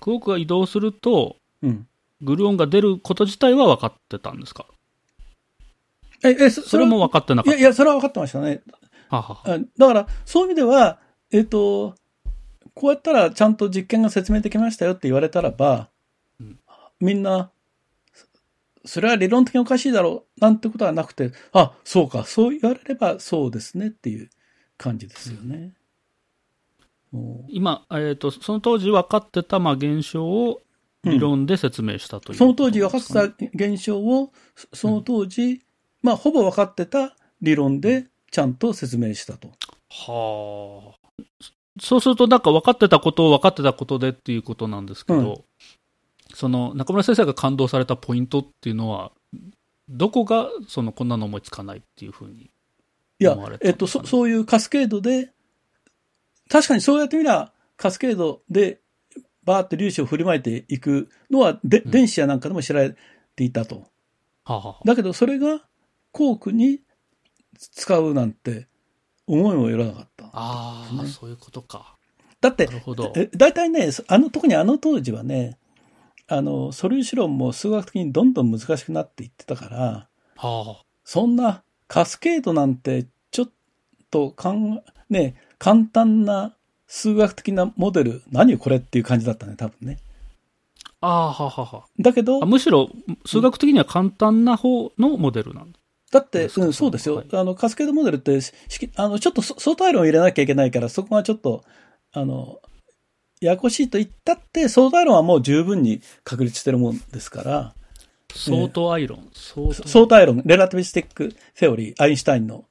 クオークが移動すると、うん。グルーオンが出ること自体は分かってたんですか？え、え、そそれも分かってなかっいや、いや、それは分かってましたね。た。はははあだから、そういう意味では、えっ、と、こうやったらちゃんと実験が説明できましたよって言われたらば、うんみんな、そそれは理論的におかしいだろう、なんてことはなくて、あ、そうか、そう言われればそうですねっていう感じですよね。も今、えっ、と、その当時分かってた、まあ、現象をう理論で説明したという、その当時分かってた現象を、そその当時、まあ、ほぼ分かってた理論でちゃんと説明したと。はあ。そうすると、なんか分かってたことを分かってたことでっていうことなんですけど、うんその中村先生が感動されたポイントっていうのは、どこがそのこんなの思いつかないっていうふうにいや思われ、たえっと、そそういうカスケードで、確かにそうやってみりゃ、カスケードでバーって粒子を振りまいていくのは、でうん電子やなんかでも知られていたと。はあ、はあ、だけど、それがコークに使うなんて、思いもよらなかった。ああ、ねそういうことか。だってな、るほど。え大体ね、あの、特にあの当時はね、あの、素粒子論も数学的にどんどん難しくなっていってたから、はあ、そんなカスケードなんてちょっとかん、ね、簡単な数学的なモデル、何これっていう感じだったね、多分ね。ああ、はあはあはだけどあ。あ、むしろ、数学的には簡単な方のモデルなんだ。だって、うん、そうですよ。はいあの、カスケードモデルって、しあの、ちょっとそ相対論を入れなきゃいけないから、そこがちょっと、あの、ややこしいと言ったって、相対論はもう十分に確立してるもんですから、相当アイロン。相対論、レラティビスティック・セオリー、アインシュタインの。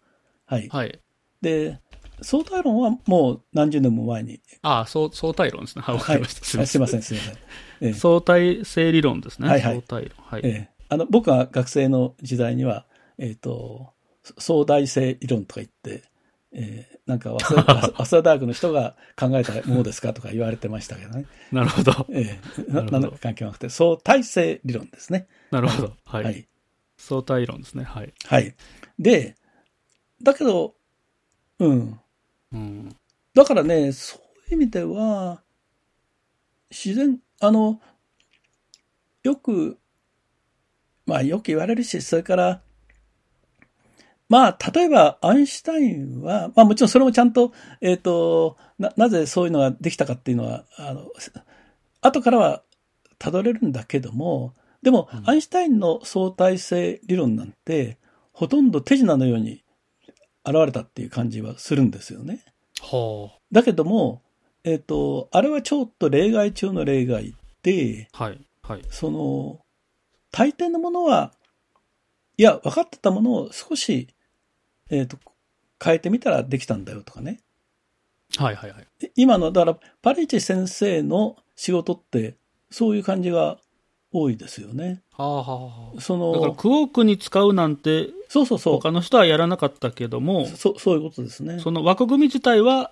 はい。はい。で、相対論はもう何十年も前に。ああ、相相対論ですね。はい、わかはい。りました。すいません、すいません。ええ相対性理論ですね。はいはい相対論。はい。ええあの、僕が学生の時代には、えっ、と、相対性理論とか言って、えーなんか早稲田、早稲田大学の人が考えたものですかとか言われてましたけどね。なるほど。ええななんだか関係なくて、相対性理論ですね。なるほど。はい。はい。相対論ですね。はい。はい。で、だけど、うん。うん。だからね、そういう意味では、自然、あの、よく、まあよく言われるし、それから、まあ、例えば、アインシュタインは、まあもちろんそれもちゃんと、えっ、と、な、なぜそういうのができたかっていうのは、あの、後からは辿れるんだけども、でも、うんアインシュタインの相対性理論なんて、ほとんど手品のように現れたっていう感じはするんですよね。はだけども、えっ、と、あれはちょっと例外中の例外で、あ。はい。はい。その、大抵のものは、いや、分かってたものを少し、えっ、と、変えてみたらできたんだよとかね。はいはいはい。今の、だから、パリチ先生の仕事って、そういう感じが多いですよね。はあはあはそあ。だからの、クオークに使うなんて、そうそうそう。他の人はやらなかったけども、そそういうことですね。その枠組み自体は、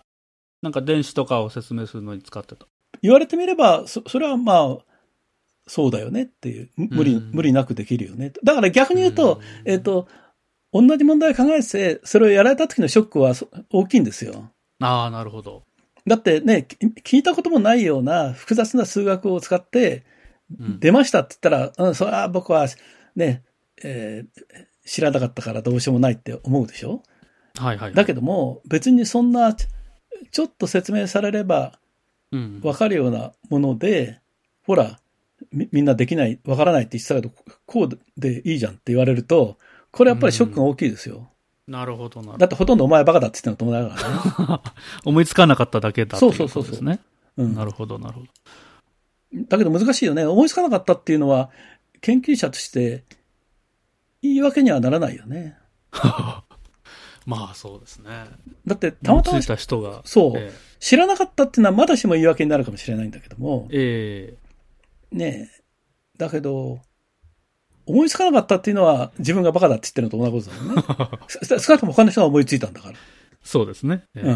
なんか電子とかを説明するのに使ってた。言われてみれば、そそれはまあ、そうだよねっていう、む無理、うん無理なくできるよね。だから逆に言うと、うんえっ、と、同じ問題を考えて、それをやられた時のショックはそ大きいんですよ。ああ、なるほど。だってね、き聞いたこともないような複雑な数学を使って、うん出ましたって言ったら、うん、それは僕はね、えー知らなかったからどうしようもないって思うでしょ？はいはい。だけども、別にそんな、ちちょっと説明されればうん。わかるようなもので、ほら、みみんなできない、わからないって言ってたけど、こうでいいじゃんって言われると、これやっぱりショックが大きいですよ。なるほどなるほど。だってほとんどお前バカだって言ってるの友達だからね。思いつかなかっただけだっていうことそうそうそうそうですね。うんなるほどなるほど。だけど難しいよね。思いつかなかったっていうのは、研究者として言い訳にはならないよね。まあそうですね。だって、たまたまた人が。そうえ知らなかったっていうのはまだしも言い訳になるかもしれないんだけども、ええねえ。だけど、思いつかなかったっていうのは自分がバカだって言ってるのと同じことだよね。す少なくとも他の人が思いついたんだから。そうですね。ええ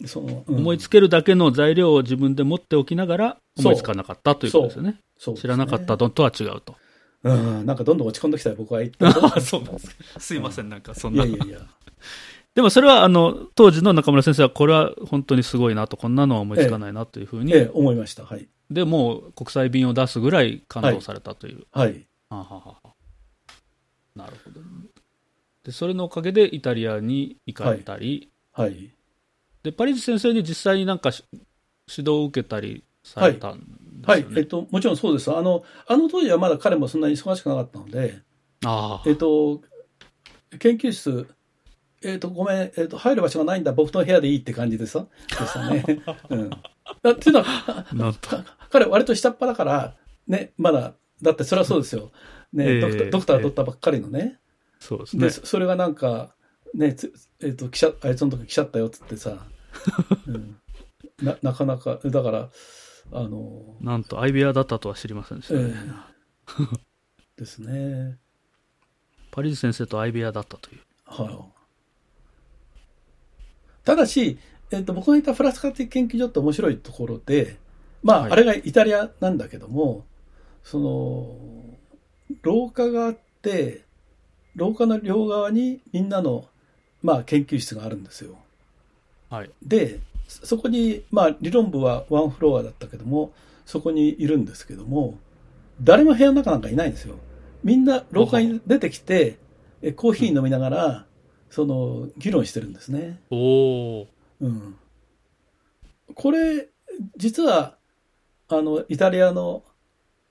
うん。その、うん思いつけるだけの材料を自分で持っておきながらそう思いつかなかったということですよね。そうですね知らなかったのとは違うと。うん。なんかどんどん落ち込んできたよ、僕は言って。ああ、そうなんですか。すいません、なんかそんな。いやいやいや。でもそれは、あの、当時の中村先生は、これは本当にすごいなと、こんなのは思いつかないなというふうに、ええ、思いました。はい。で、もう国際便を出すぐらい感動されたという。はい。はあはあはあなるほど。で、それのおかげでイタリアに行かれたり、はい。で、パリジ先生に実際になんかし指導を受けたりされたんですはいよ。ね。えっと、もちろんそうです。あの、あの当時はまだ彼もそんなに忙しくなかったので、ああえっと、研究室、えっと、ごめん、えっと、入る場所がないんだ、僕の部屋でいいって感じでさ、でしたね。うん。だっていうのは、彼割と下っ端だから、ね、まだ、だってそれはそうですよ。ね、ええドクター、ドクター取ったばっかりのね。で、そうですね。そそれがなんか、ね、つえっ、と、来ちゃ、あいつの時来ちゃったよっつってさ、うん、な、なかなか、だから、あの、なんと、相部屋だったとは知りませんでした、ねえですね。パリジ先生と相部屋だったという。はい。ただし、えっ、と、僕がいたフラスカ的研究所って面白いところで、まあ、はいあれがイタリアなんだけども、その、廊下があって、廊下の両側にみんなの、まあ、研究室があるんですよ。はい。で、そそこに、まあ、理論部はワンフロアだったけども、そこにいるんですけども、誰も部屋の中なんかいないんですよ。みんな廊下に出てきて、えコーヒー飲みながら、その、議論してるんですね。おお。うん。これ、実は、あの、イタリアの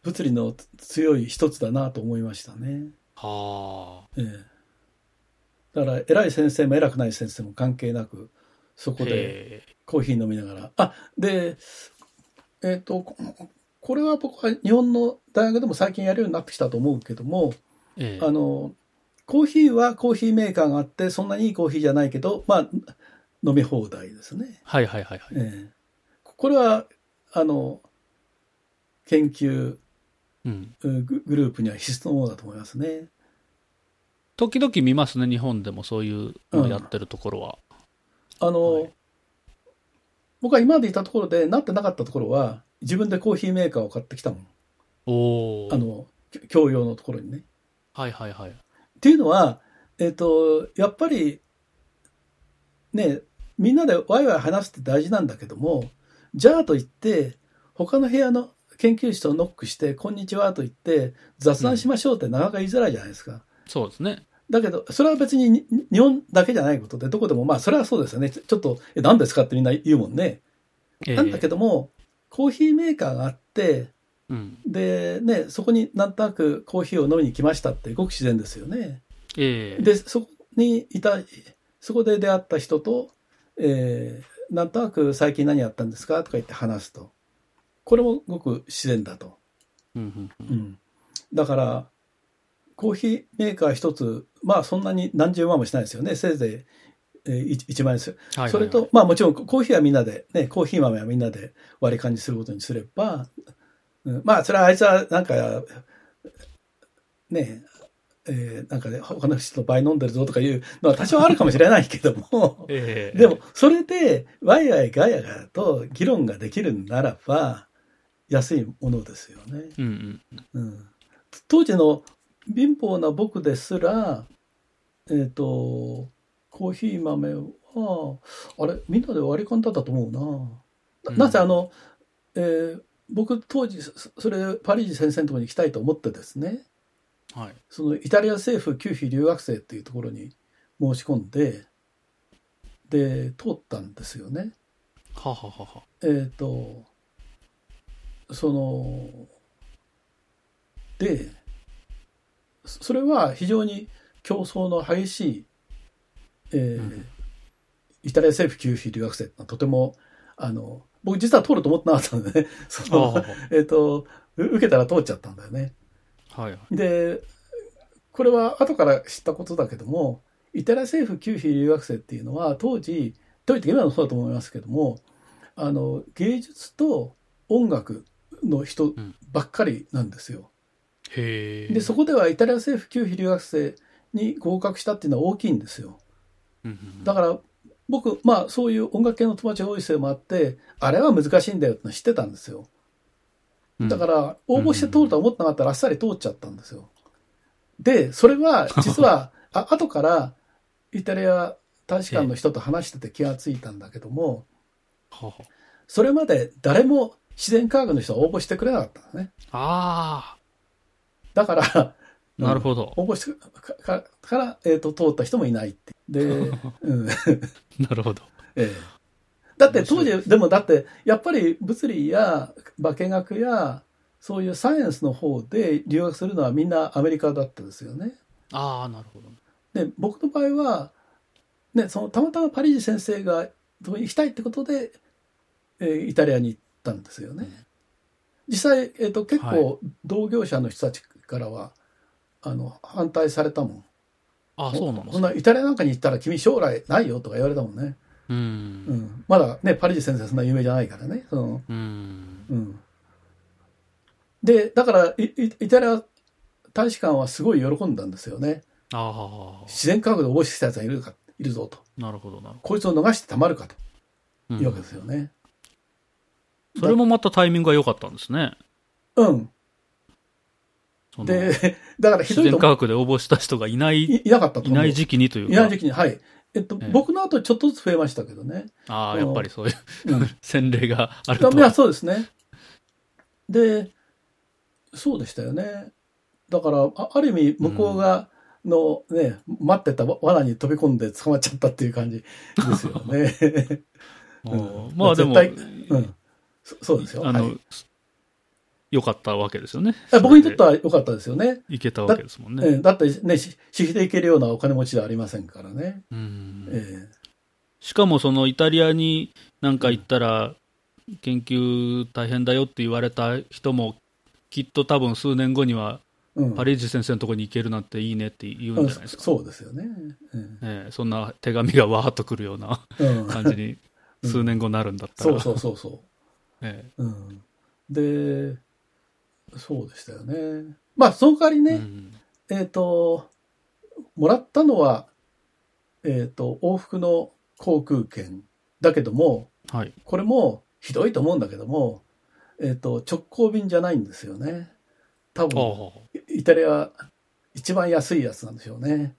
物理の強い一つだなと思いましたね。はあ。ええ。だから、偉い先生も偉くない先生も関係なく、そこで、へコーヒー飲みながら。あ、で、えっ、と、ここれは僕は日本の大学でも最近やるようになってきたと思うけども、え。ええあの、コーヒーはコーヒーメーカーがあって、そんなにいいコーヒーじゃないけど、まあ、飲み放題ですね。はいはいはいはい。ええこれは、あの、研究うん。ググループには必須のものだと思いますね。時々見ますね、日本でもそういうのをやってるところは。あの、はい僕は今までいたところで、なってなかったところは、自分でコーヒーメーカーを買ってきたもん。おお。あの、教養のところにね。はいはいはい。っていうのは、えっ、と、やっぱり、ね、みんなでワイワイ話すって大事なんだけども、じゃあと言って、他の部屋の研究室をノックして、こんにちはと言って、雑談しましょうってなかなか言いづらいじゃないですか。そうですね。だけど、それは別にに日本だけじゃないことで、どこでも、まあ、それはそうですよね。ちょっと、え、何ですかってみんな言うもんね。ええなんだけども、コーヒーメーカーがあって、うん。で、ね、そこになんとなくコーヒーを飲みに来ましたってごく自然ですよね。ええで、そこにいた、そこで出会った人と、えーなんとなく最近何やったんですか？とか言って話すと。これもごく自然だと。うんうん。だから、コーヒーメーカー一つ、まあそんなに何十万もしないですよね。せいぜい、えー、1万円ですよ。はいはいはいそれと、、まあもちろんコーヒーはみんなで、ね、コーヒー豆はみんなで割り勘にすることにすれば、うん、まあそれはあいつはなんか、ね、えーなんかね、他の人の倍飲んでるぞとかいうのは多少あるかもしれないけども、ええでも、それで、ワイワイガヤガヤと議論ができるならば、安いものですよね。うんうん。うん、当時の貧乏な僕ですら、えっ、と、コーヒー豆は、あれ、みんなで割り勘だったと思うな。うんななぜあの、えー僕当時、そそれ、パリージ先生のところに行きたいと思ってですね、はい。そのイタリア政府給費留学生っていうところに申し込んで、で、通ったんですよね。はははは。えっ、と、その、で、そそれは非常に競争の激しい、えーうんイタリア政府給費留学生ってとても、あの、僕実は通ると思ってなかったんでね、そあの、えっと、う受けたら通っちゃったんだよね。はいはい。で、これは後から知ったことだけども、イタリア政府給費留学生っていうのは当時、当時って今もそうだと思いますけども、あの、芸術と音楽の人んばっかりなんですよ。へえ。で、そこではイタリア政府給費留学生に合格したっていうのは大きいんですよ。うんうんだから、僕、まあそういう音楽系の友達が多いせいもあって、あれは難しいんだよって知ってたんですよ。うんだから、応募して通るとは思ってなかったらあっさり通っちゃったんですよ。で、それは、実は、あ後から、イタリア大使館の人と話してて気がついたんだけども、それまで誰も自然科学の人は応募してくれなかったのね。あだから、あ、なるほど。応募してかかから、えっ、と、通った人もいないって。で、うん、なるほど。ええだって当時、でもだって、やっぱり物理や化学や、そういうサイエンスの方で留学するのはみんなアメリカだったですよね。ああ、なるほど。で、僕の場合は、ね、そのたまたまパリージ先生が行きたいってことで、えーイタリアに行ったんですよね。実際、えっ、と、結は構同業者の人たちからは、あの、反対されたもん。ああ、そうなんですそんか。なイタリアなんかに行ったら君将来ないよとか言われたもんね。う。うんん。まだね、パリージ先生そんな有名じゃないからね。そのうん。うん。で、だからイ、タリア大使館はすごい喜んだんですよね。ああ、自然科学で応募してきたやつがいるか、いるぞと。なるほど、なるほこいつを逃してたまるかとど。いうわけうんですよね。それもまたタイミングが良かったんですね。うん。で、だからひ自どいと思然科学で応募した人がいない、いいなかった。いない時期にというかいない時。期に、はい。えっと、ええ僕の後ちょっとずつ増えましたけどね。ああ、やっぱりそういううん。洗礼があると。いや、そうですね。で、そうでしたよね。だから、あある意味、向こうが、のね、待ってた罠に飛び込んで捕まっちゃったっていう感じですよね。うんうんまあでも、絶うん。そそうですよ。あの、はい良かったわけですよね。あ僕にとっては。は良かったですよね。いけたわけですもんね。ええだってね、し私費で行けるようなお金持ちではありませんからね。うんえしかもそのイタリアになんか行ったら研究大変だよって言われた人もきっと多分数年後にはパリージ先生のところに行けるなんていいねって言うんじゃないですか。そうですよね。ええそんな手紙がわーっとくるようなうん感じに数年後なるんだったら。そうそうそうそう。えうん、で、そうでしたよね。まあ、その代わりえね、うんえっ、と、もらったのは、えっ、と、往復の航空券だけども、はい。これもひどいと思うんだけども、えっ、と、直行便じゃないんですよね。多分、あイタリア一番安いやつなんでしょうね。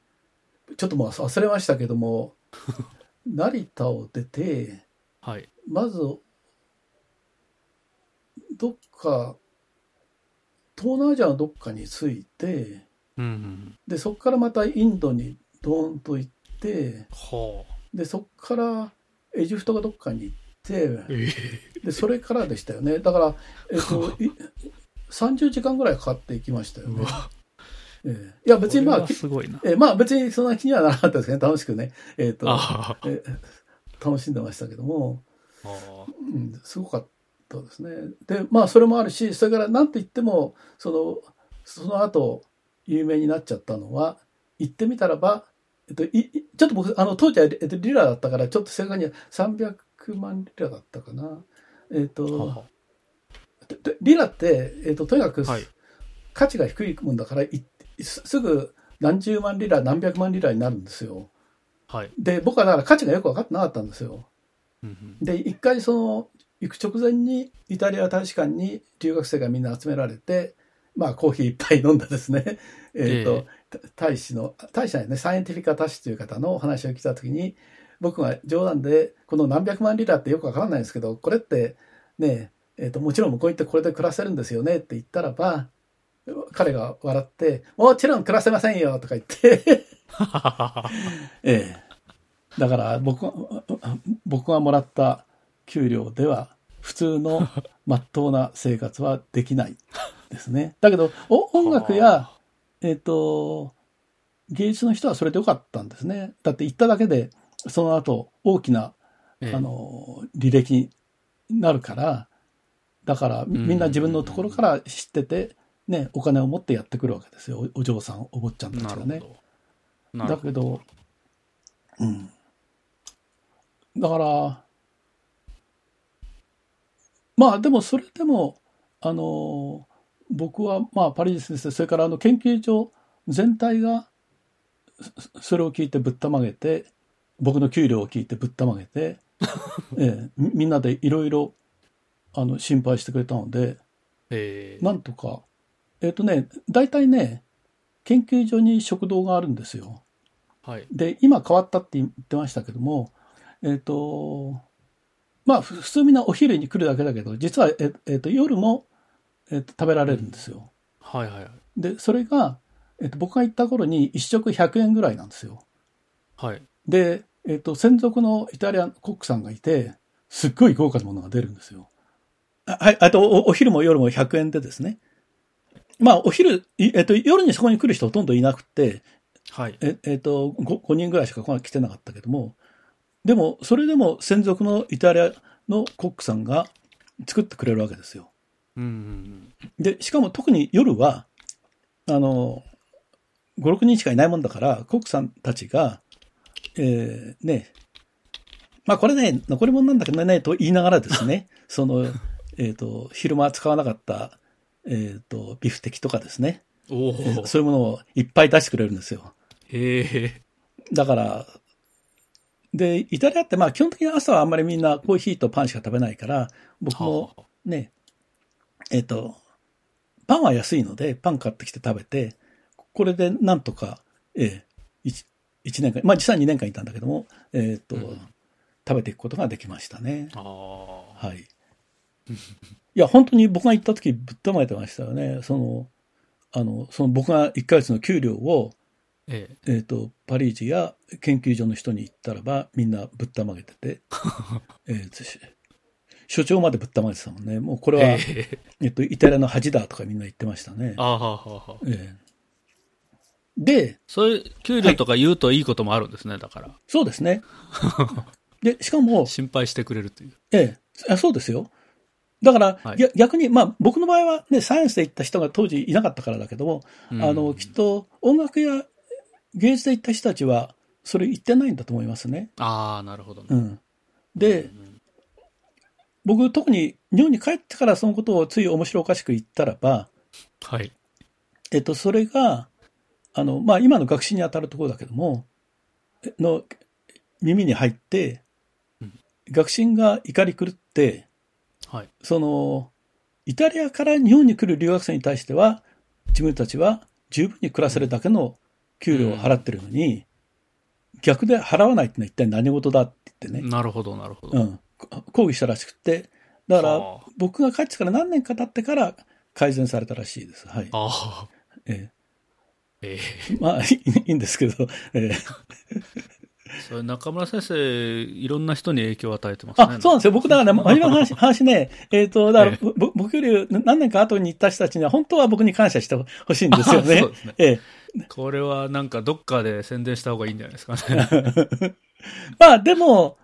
ちょっともう忘れましたけども、成田を出て、あはい。まず、どっか、東南アジアのどっかに着いて、うんうん。で、そこからまたインドにドーンと行って、はあ。で、そこからエジプトがどっかに行って、ええで、それからでしたよね。だから、えっと、い30時間ぐらいかかっていきましたよね。ええいや、別にまあこれは、すごいな。ええまあ別にそんな気にはならなかったですね、楽しくね。えっ、ーええ楽しんでましたけども、あうん、すごかったですね。で、まあそれもあるし、それから何と言っても、その、その後、有名になっちゃったのは、言ってみたらば、えっと、いいちょっと僕、あの、当時は、えっと、リラだったから、ちょっと正確には300万リラだったかな。えっと、はリラって、えっと、とにかく、はい価値が低いもんだから、いすすぐ何十万リラ、何百万リラになるんですよ。はい。で、僕はだから価値がよく分かってなかったんですよ。で、一回その、行く直前にイタリア大使館に留学生がみんな集められて、まあコーヒーいっぱい飲んだですね。えっ、と、大使の、大使はね、サイエンティフィカ大使という方のお話を聞いたときに、僕が冗談で、この何百万リラってよくわからないんですけど、これってね、えっ、と、もちろん向こう行ってこれで暮らせるんですよねって言ったらば、彼が笑って、もちろん暮らせませんよとか言って、ええ。だから僕が、僕がもらった給料では、普通の 真っ当な生活はできないですね。だけど、お音楽や、えっ、と、芸術の人はそれでよかったんですね。だって行っただけで、その後、大きな、ええあの、履歴になるから、だから、みみんな自分のところから知ってて、ね、お金を持ってやってくるわけですよ。おお嬢さん、お坊ちゃんたちがね。だけど、うん。だから、まあでもそれでも、あの、僕はまあパリ先生、それからあの研究所全体がそそれを聞いてぶったまげて、僕の給料を聞いてぶったまげて、ええ、みみんなでいろいろあの心配してくれたので、ど。ええなんとか、えっ、とね、大体ね、研究所に食堂があるんですよ。はい。で、今変わったって言ってましたけども、えっ、と、まあ、ふ普通みんなお昼に来るだけだけど、実は、ええーと夜も、えーと食べられるんですよ。はいはいはい。で、それが、えっ、と僕が行った頃に一食100円ぐらいなんですよ。はい。で、えっ、と、専属のイタリアンコックさんがいて、すっごい豪華なものが出るんですよ。あはい、あとお、お昼も夜も100円でですね。まあ、お昼、いえっ、と、夜にそこに来る人ほとんどいなくて、はい。ええっと 5, 5人ぐらいしか来てなかったけども、でも、それでも専属のイタリアのコックさんが作ってくれるわけですよ。うんうんで、しかも特に夜は、あの、5、6人しかいないもんだから、コックさんたちが、えーね、まあこれね、残り物なんだけどね、と言いながらですね、その、えっ、と、昼間使わなかった、えっ、と、ビフテキとかですね。そういうものをいっぱい出してくれるんですよ。へえ。だから、で、イタリアってまあ基本的に朝はあんまりみんなコーヒーとパンしか食べないから、僕もはあね、えっ、と、パンは安いので、パン買ってきて食べて、これでなんとか、ええ、一一年間、まあ実際2年間いたんだけども、えっ、と、うん食べていくことができましたね。ああ。はい。いや、本当に僕が行った時ぶったまげてましたよね。その、あの、その僕が1ヶ月の給料を、ええ。えっ、と、パリージや研究所の人に言ったらば、みんなぶったまげてて、えーし所長までぶったまげてたもんね。もうこれは、ええ。えっと、イタリアの恥だとかみんな言ってましたね。ああ、はあは。ええで、そういう給料とか言うといいこともあるんですね、だから。そうですね。で、しかも、心配してくれるという。ええあそうですよ。だから、はい逆に、まあ、僕の場合はね、サイエンスで行った人が当時いなかったからだけども、うんあの、きっと音楽や芸術で行った人たちは、それ言ってないんだと思いますね。ああ、なるほどね。うん。で、うん僕特に日本に帰ってからそのことをつい面白おかしく言ったらば、はい。えっと、それが、あの、まあ、今の学習に当たるところだけども、えの耳に入ってうん、学信が怒り狂って、はい。その、イタリアから日本に来る留学生に対しては、自分たちは十分に暮らせるだけの給料を払ってるのに、逆で払わないってのは一体何事だって言ってね、なるほど、なるほど。うん、抗議したらしくって、だからはあ僕が帰ってから何年か経ってから改善されたらしいです。はい。ああ。えええ。えまあいいいいんですけど、ええ それ中村先生、いろんな人に影響を与えてますね。あ、そうなんですよ。僕、だからね、真面目な話、話ね、えっ、と、だから、ええぼ僕より何年か後に行った人たちには、本当は僕に感謝してほしいんですよね。そうですねええ。これはなんかどっかで宣伝した方がいいんじゃないですかね。まあ、でも、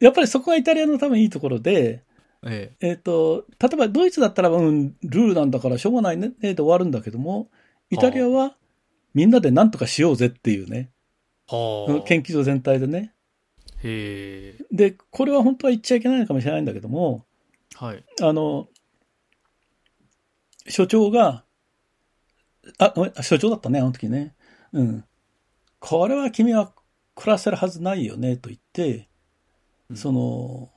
やっぱりそこがイタリアの多分いいところで、ええっ、と、例えばドイツだったら、うん、ルールなんだからしょうがないね、ねで終わるんだけども、イタリアはみんなで何とかしようぜっていうね。研究所全体でね。で、これは本当は言っちゃいけないのかもしれないんだけども、はい。あの、所長が、あ、ごめん所長だったね、あの時ね。うん。これは君は暮らせるはずないよね、と言って、うんその、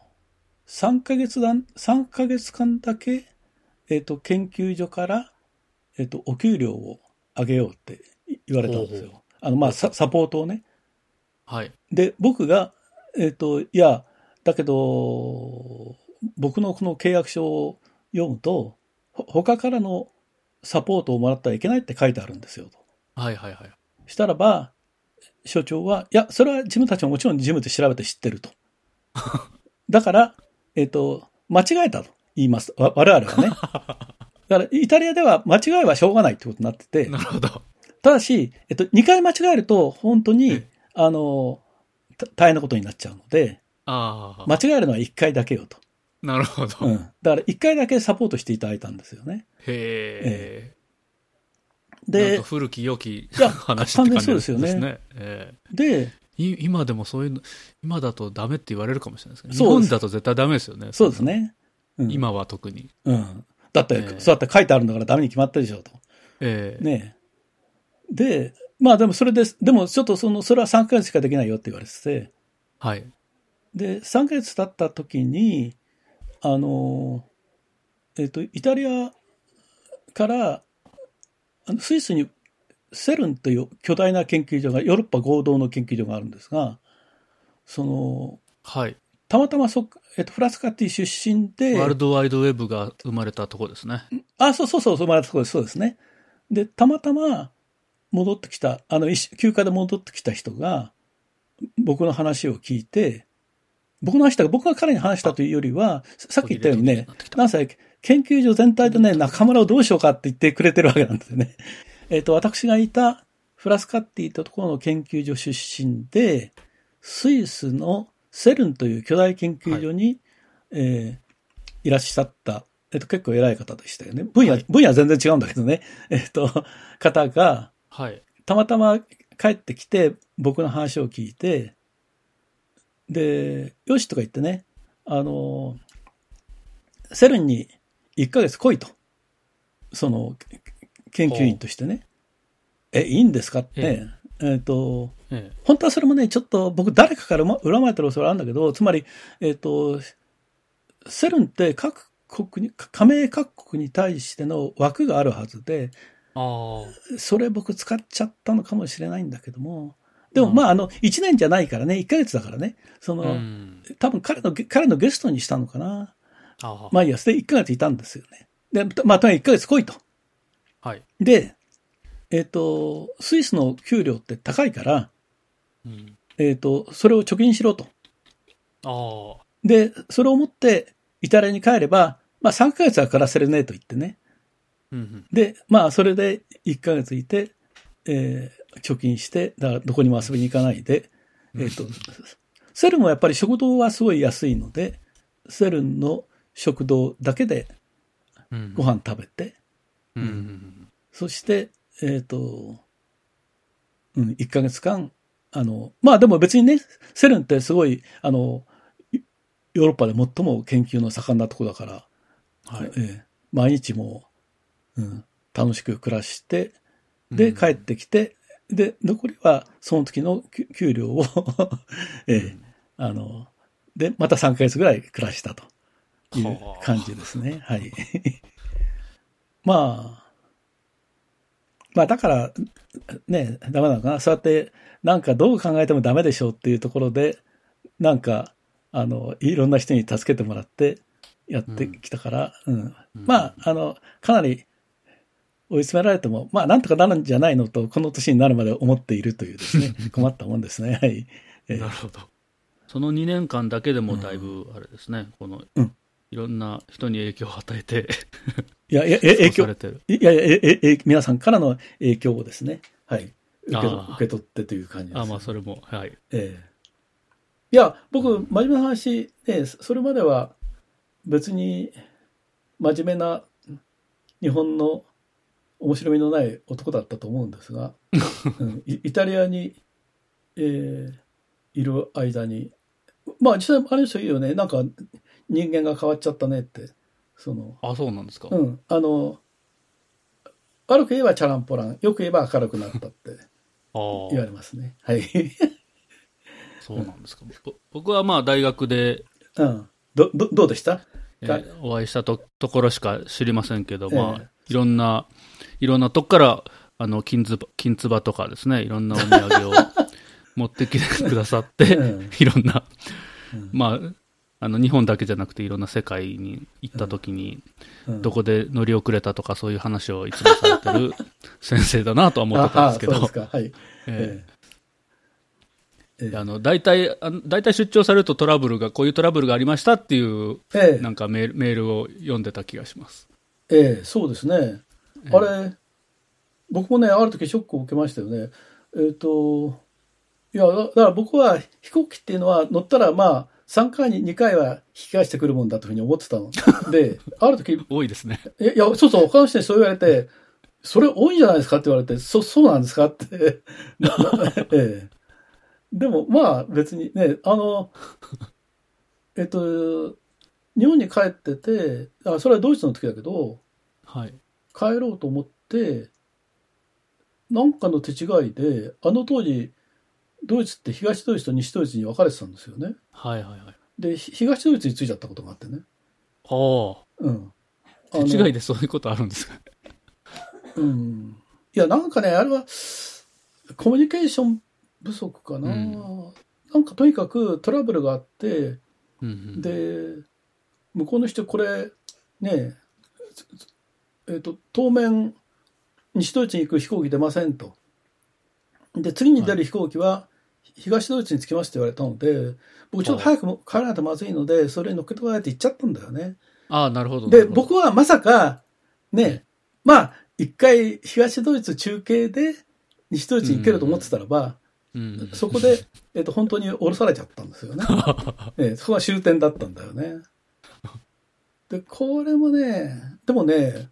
3ヶ月間、3ヶ月間だけ、えっ、と、研究所から、えっ、と、お給料を上げようって言われたんですよ。あの、まあ、ササポートをね。はい。で、僕が、えっ、と、いや、だけど、僕のこの契約書を読むと、ほ他からのサポートをもらってはいけないって書いてあるんですよと。はいはいはい。したらば、所長は、いや、それは自分たちももちろん事務で調べて知ってると。だから、えっ、と、間違えたと言います。わ我々はね。だから、イタリアでは間違いはしょうがないってことになってて、なるほど。ただし、えっと、2回間違えると、本当にえ、あの、た大変なことになっちゃうので、ああ。間違えるのは1回だけよと。なるほど。うん。だから1回だけサポートしていただいたんですよね。へえ。なんでか、古き良きや話って感じ完全にそうですよねえで、今でもそういうの、今だとダメって言われるかもしれないですけど、日そうです本だと絶対ダメですよね。そうですね。うん、今は特に。うん。だって、ええそうやって書いてあるんだからダメに決まってるでしょと。ええねえで、まあでもそれです。でもちょっとその、それは3ヶ月しかできないよって言われてて、はい。で、3ヶ月経った時に、あの、えっ、と、イタリアから、あのスイスにセルンという巨大な研究所が、ヨーロッパ合同の研究所があるんですが、その、はい。たまたまそ、えっ、と、フラスカティ出身で、ワールドワイドウェブが生まれたとこですね。あ、そうそうそう、生まれたところです。そうですね。で、たまたま戻ってきた、あの、一休暇で戻ってきた人が、僕の話を聞いて、僕の話だ僕が彼に話したというよりは、さっき言ったようにね、なんせ、研究所全体でね、中村をどうしようかって言ってくれてるわけなんですよね。えっと、私がいたフラスカッティというところの研究所出身で、スイスのセルンという巨大研究所に、えーいらっしゃった、えっと、結構偉い方でしたよね。分野、はい分野は全然違うんだけどね。えっと、方が、はい。たまたま帰ってきて、僕の話を聞いて、で、よしとか言ってね、あの、セルンに1ヶ月来いと。その、研究員としてね。え、いいんですかってね。えっ、と、ええ本当はそれもね、ちょっと僕誰かからま恨まれてる恐れあるんだけど、つまり、えっ、と、セルンって各国に、加盟各国に対しての枠があるはずで、あそれ僕使っちゃったのかもしれないんだけども、でもうんまああの、1年じゃないからね、1ヶ月だからね、そあ。の、うん。多分彼の、彼のゲストにしたのかな。ああ。まあいいや、それで1ヶ月いたんですよね。で、まあとにかく1ヶ月来いと。はい。で、えっ、と、スイスの給料って高いから、うん。えっ、と、それを貯金しろと。ああ。で、それを持ってイタリアに帰れば、まあ3ヶ月は暮らせるねと言ってね。うんうん。で、まあそれで1ヶ月いて、えー貯金して、だからどこにも遊びに行かないで、えっ、と、セルンはやっぱり食堂はすごい安いので、セルンの食堂だけでうんご飯食べて、うんうんそして、えっ、と、うん、1ヶ月間、あの、まあでも別にね、セルンってすごい、あの、ヨヨーロッパで最も研究の盛んなとこだから、はい。ええ毎日もう、うん、楽しく暮らして、で、帰ってきて、で、残りはその時の給給料を、ええあの、で、また3ヶ月ぐらい暮らしたというはあ感じですね。はい。まあ、まあだから、ね、ダメなのかな。そうやって、なんかどう考えてもダメでしょうっていうところで、なんか、あの、いろんな人に助けてもらってやってきたから、うん。うんまあ、あの、かなり追い詰められても、まあ、なんとかなるんじゃないのと、この年になるまで思っているというですね、困ったもんですね。はい。ええなるほど。その2年間だけでもだいぶ、あれですね、この、うんいろんな人に影響を与えて、いや、いや、え影響。いやいや、え、え、え皆さんからの影響をですね、はい。受け受け取ってという感じです。あ、まあ、それも、はい。ええいや、僕、真面目な話、ね、それまでは別に真面目な日本の面白みのない男だったと思うんですが、うんイイタリアに、えーいる間に、まあ実際あれですよ、いいよね。なんか人間が変わっちゃったねって。その、あ、そうなんですか。うん、あの、悪く言えばチャランポラン、よく言えば明るくなったって言われますね。はい。そうなんですか。ぼ僕はまあ、大学で、うん。ど、ど、どうでした？えがーお会いしたとところしか知りませんけど、まえあ、いろんな、いろんなとこから、あの、金つば、金つばとかですね、いろんなお土産を 持ってきてくださって、うん。いろんな、うん。まあ、あの、日本だけじゃなくていろんな世界に行った時に、うん。どこで乗り遅れたとかそういう話をいつもされてる先生だなとは思ってたんですけどああ、そうですか。はい。ええ。ええ。あの、大体、大体出張されるとトラブルが、こういうトラブルがありましたっていう、ええ。なんかメールメールを読んでた気がします。ええそうですね。ええあれ、僕もね、ある時ショックを受けましたよね。えっ、と、いや、だだから僕は飛行機っていうのは乗ったらまあ、3回に2回は引き返してくるもんだというふうに思ってたの。で、ある時、多いですね。いや、いやそうそう、他の人にそう言われて、それ多いんじゃないですか？って言われて、そ、そうなんですか？って。な なええでも、まあ別にね、あの、えっと、日本に帰ってて、あ、それはドイツの時だけど、はい。帰ろうと思って、なんかの手違いで、あの当時、ドイツって東ドイツと西ドイツに分かれてたんですよね。はいはいはい。で、ひ東ドイツに着いちゃったことがあってね。ああ、うん。手違いでそういうことあるんですか？うん。いや、なんかね、あれは、コミュニケーション不足かな。うんなんかとにかくトラブルがあって、うんうん、で、向こうの人、これ、ねえ、えっ、と、当面、西ドイツに行く飛行機出ませんと。で、次に出る飛行機は、東ドイツに着きますって言われたので、僕ちょっと早くも帰らないとまずいので、それに乗っけてもらえって言っちゃったんだよね。ああ、なるほど。なで、僕はまさか、ね、まあ、一回東ドイツ中継で西ドイツに行けると思ってたらば、うん、そこで、えっと、本当に降ろされちゃったんですよね。えそこが終点だったんだよね。で、これもね、でもね、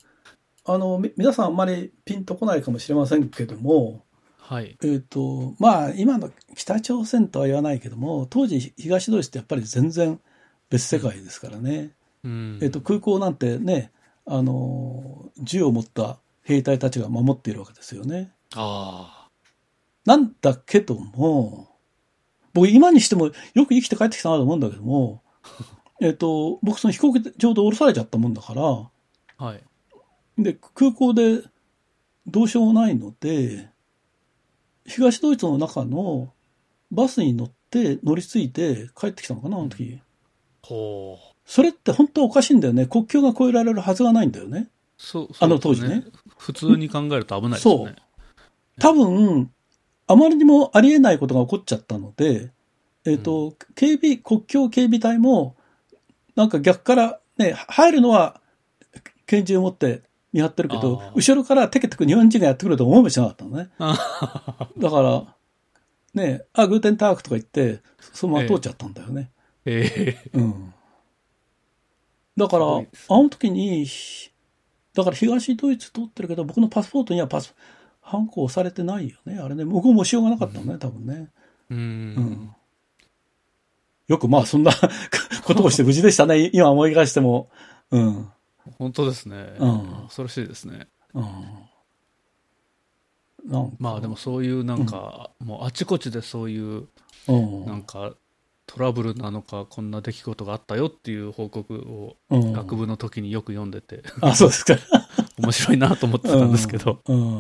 あの、み皆さんあんまりピンとこないかもしれませんけども、はい。えっ、と、まあ、今の北朝鮮とは言わないけども、当時東ドイツってやっぱり全然別世界ですからね。うん、えっと、空港なんてね、あの、銃を持った兵隊たちが守っているわけですよね。あなんだけども、僕今にしてもよく生きて帰ってきたなと思うんだけども、えっと、僕その飛行機上で降ろされちゃったもんだから、あ、はい。で、空港でどうしようもないので、東ドイツの中のバスに乗って乗り継いで帰ってきたのかな、あの時。ほう。それって本当はおかしいんだよね。国境が越えられるはずがないんだよね。そう、あのそうです当時ね。普通に考えると危ないですよね。多分、あまりにもありえないことが起こっちゃったので、えっ、と、警備、国境警備隊も、なんか逆からね、入るのは拳銃を持って見張ってるけど後ろからテケテク日本人がやってくると思いもしなかったのね。あだから、ね、あ、グーテンタークとか言って、そのまま通っちゃったんだよね。ええうん。だから、あの時に、だから東ドイツ通ってるけど、僕のパスポートにはパス、ハンコ押されてないよね。あれね、向こうもしようがなかったのね、多分ね。うん。うんよくまあそんな ことをして無事でしたね。今思い返しても。うん。本当ですね。うん恐ろしいですね。うん。なんかまあでもそういうなんか、もうあちこちでそういううん。なんかトラブルなのかこんな出来事があったよっていう報告をうん学部の時によく読んでてあ、そうですか。面白いなと思ってたんですけど、うん。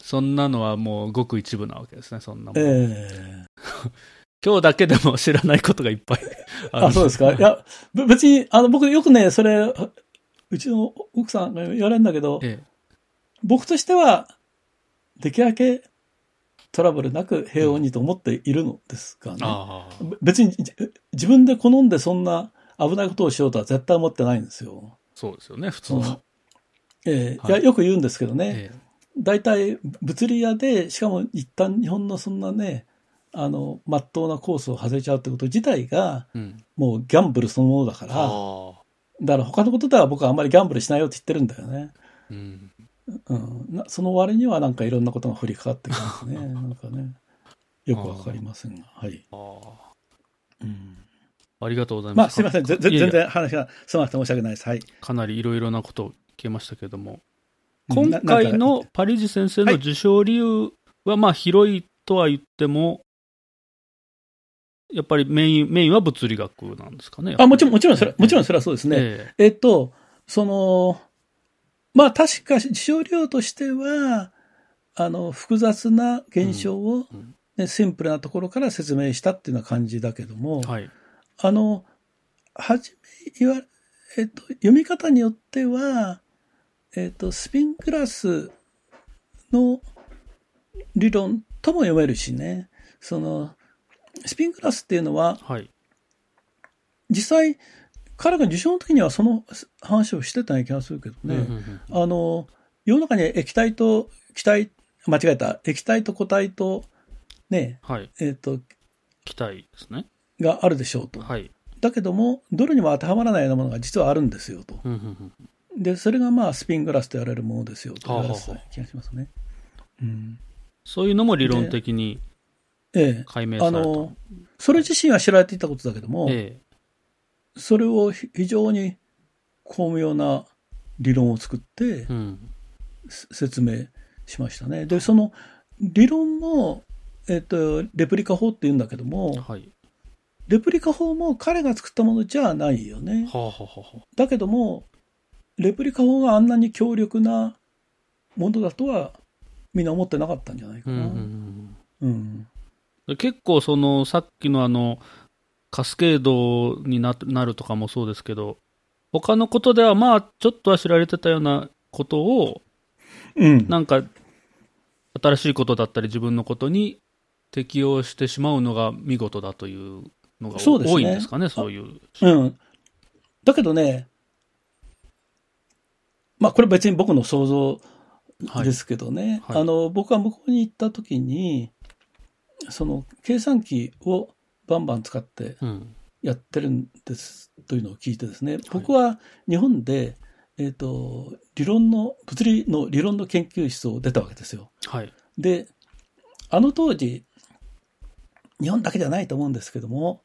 そんなのはもうごく一部なわけですね、そんなもん。ええ今日だけでも知らないことがいっぱいあそうですか？いや、べ別に、あの、僕よくね、それ、うちの奥さんが言われるんだけど、え僕としては、できるだけトラブルなく平穏にと思っているのですがね。ああ。別にじ自分で好んでそんな危ないことをしようとは絶対思ってないんですよ。そうですよね、普通は。ええはいいやよく言うんですけどね、ええ大体物理屋で、しかも一旦日本のそんなね、あの、まっとうなコースを外れちゃうってこと自体が、うん。もうギャンブルそのものだから、ああ。だから他のことでは僕はあんまりギャンブルしないよって言ってるんだよね。うん。うん、なその割にはなんかいろんなことが降りかかってきますね。なんかね。よくわかりませんが。はい。ああ。うん、ありがとうございまあ、ます。すいません。全然話がすまなくて申し訳ないです。はい。かなりいろいろなことを聞けましたけども、うん今な回のパリジ先生の受賞理由は、まあ広いとは言っても、やっぱりメイン、メインは物理学なんですかね。あ、もちろん、もちろんそれ、もちろんそれれはそうですね。ええっと、その、まあ確か事象量としては、あの、複雑な現象を、うんねシンプルなところから説明したっていうような感じだけども、えはい。あの、はじめ言わ、えっと、読み方によっては、えっと、スピングラスの理論とも読めるしね、その、スピングラスっていうのは、はい。実際、彼が受賞の時にはその話をしてたような気がするけどね、うんうんうんあの、世の中に液体と気体、間違えた、液体と固体と、ね、はい。えっ、と、期待ですね。があるでしょうと。はい。だけども、どれにも当てはまらないようなものが実はあるんですよと。うんうんうんで、それがまあスピングラスと言われるものですよと言われてたはあは気がしますね。うん。そういうのも理論的にええ。解明された。あの、それ自身は知られていたことだけども、えそれをひ非常に巧妙な理論を作ってえうん。す説明しましたね。で、その理論も、えっ、と、レプリカ法って言うんだけども、はい。レプリカ法も彼が作ったものじゃないよね。はあ、はあはあはあ、だけども、レプリカ法があんなに強力なものだとはみんな思ってなかったんじゃないかな。うんうんうん結構そのさっきのあのカスケードにななるとかもそうですけど他のことではまあちょっとは知られてたようなことをうん。なんか新しいことだったり自分のことに適用してしまうのが見事だというのがそうですね。多いんですかねそういう。うん。だけどね、まあこれ別に僕の想像ですけどね、はい。はい。あの、僕は向こうに行った時に、その計算機をバンバン使ってうん。やってるんですというのを聞いてですね、僕は日本で、えっ、と、理論の、物理の理論の研究室を出たわけですよ。はい。で、あの当時、日本だけじゃないと思うんですけども、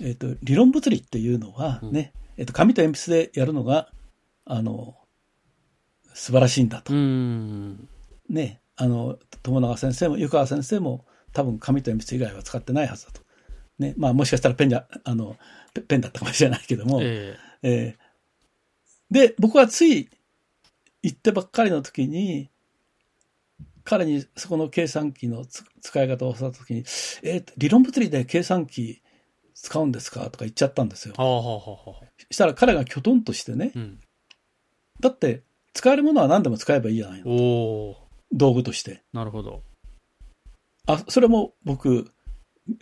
えっ、と、理論物理っていうのはね、えっ、と、紙と鉛筆でやるのが、あの、素晴らしいんだと。うん。ね、あの、友永先生も湯川先生も多分紙と鉛筆以外は使ってないはずだと。ね、まあもしかしたらペンじゃ、あの、ペペンだったかもしれないけども、ええーで、僕はつい行ってばっかりの時に、彼にそこの計算機のつ使い方を教わった時に、えー理論物理で計算機使うんですかとか言っちゃったんですよえ。はあはあはあはあしたら彼がきょとんとしてね、うんだって使えるものは何でも使えばいいじゃないの。道具として。なるほどあ、それも僕、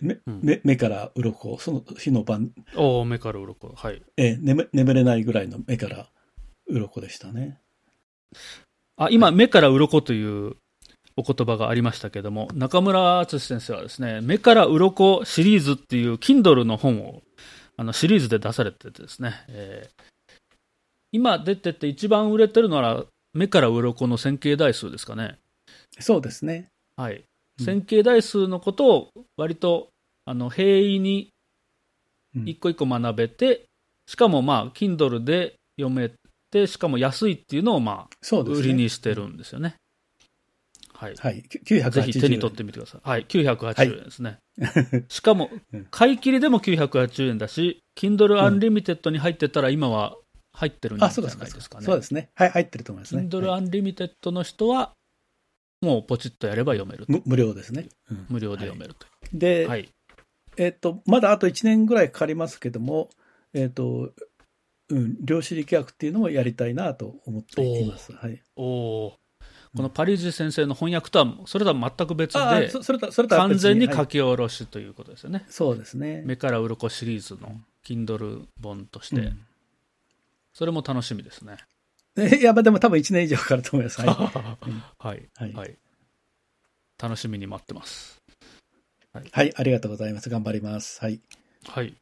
目うん目目から鱗、その日の晩、おお目から鱗はいえー眠眠れないぐらいの目から鱗でしたね。あ今、目から鱗というお言葉がありましたけども、中村敦先生はですね、目から鱗シリーズっていう Kindle の本をあのシリーズで出されててですね、えー今出てて一番売れてるのは目から鱗の線形代数ですかね。そうですね。はい。うん線形代数のことを割とあの平易にうん一個一個学べて、しかもまあ Kindle で読めて、しかも安いっていうのをまあ。売りにしてるんですよね。はい。はい。980円。ぜひ手に取ってみてください。はい。980円ですね。て。しかもうん、買い切りでも980円だし、Kindle Unlimited に入ってたら今は入ってるんじゃないか、そうか。ですかね。そうですね。はい、入ってると思いますね。Kindle はい Unlimited の人は、もうポチッとやれば読めると。無無料ですね。うん無料で読めるといで、う。はい。えっと、まだあと1年ぐらいかかりますけども、えっと、うん、量子力学っていうのもやりたいなと思っています。はい。おーこのパリージ先生の翻訳とは、それとは全く別で、あそそれと、それとは完全に書き下ろしということですよね。そうですね。目から鱗シリーズの Kindle 本として、うんそれも楽しみですね。え いや、まあでも多分1年以上かかると思います。はい。はい。はいはい。楽しみに待ってます。はい、ありがとうございます。頑張ります。はい。はい。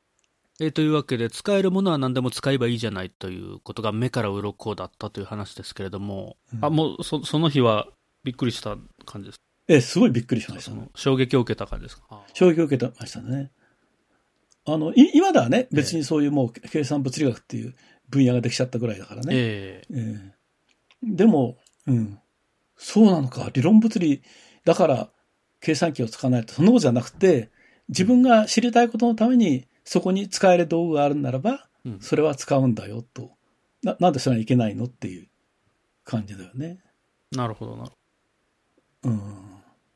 えーというわけで、使えるものは何でも使えばいいじゃないということが目から鱗だったという話ですけれども、うんあ、もうそその日はびっくりした感じですえ、すごいびっくりしまかしたね。その衝撃を受けた感じですか？衝撃を受けてましたね。あの、い今ではね、別にそういうもう計算物理学っていう分野ができちゃったぐらいだからね。ええええでも、うん。そうなのか。理論物理だから計算機を使わないと。そんなことじゃなくて、自分が知りたいことのためにそこに使える道具があるならば、うんそれは使うんだよと。な、なんでそれはいけないのっていう感じだよね。なるほどなるほど。うん。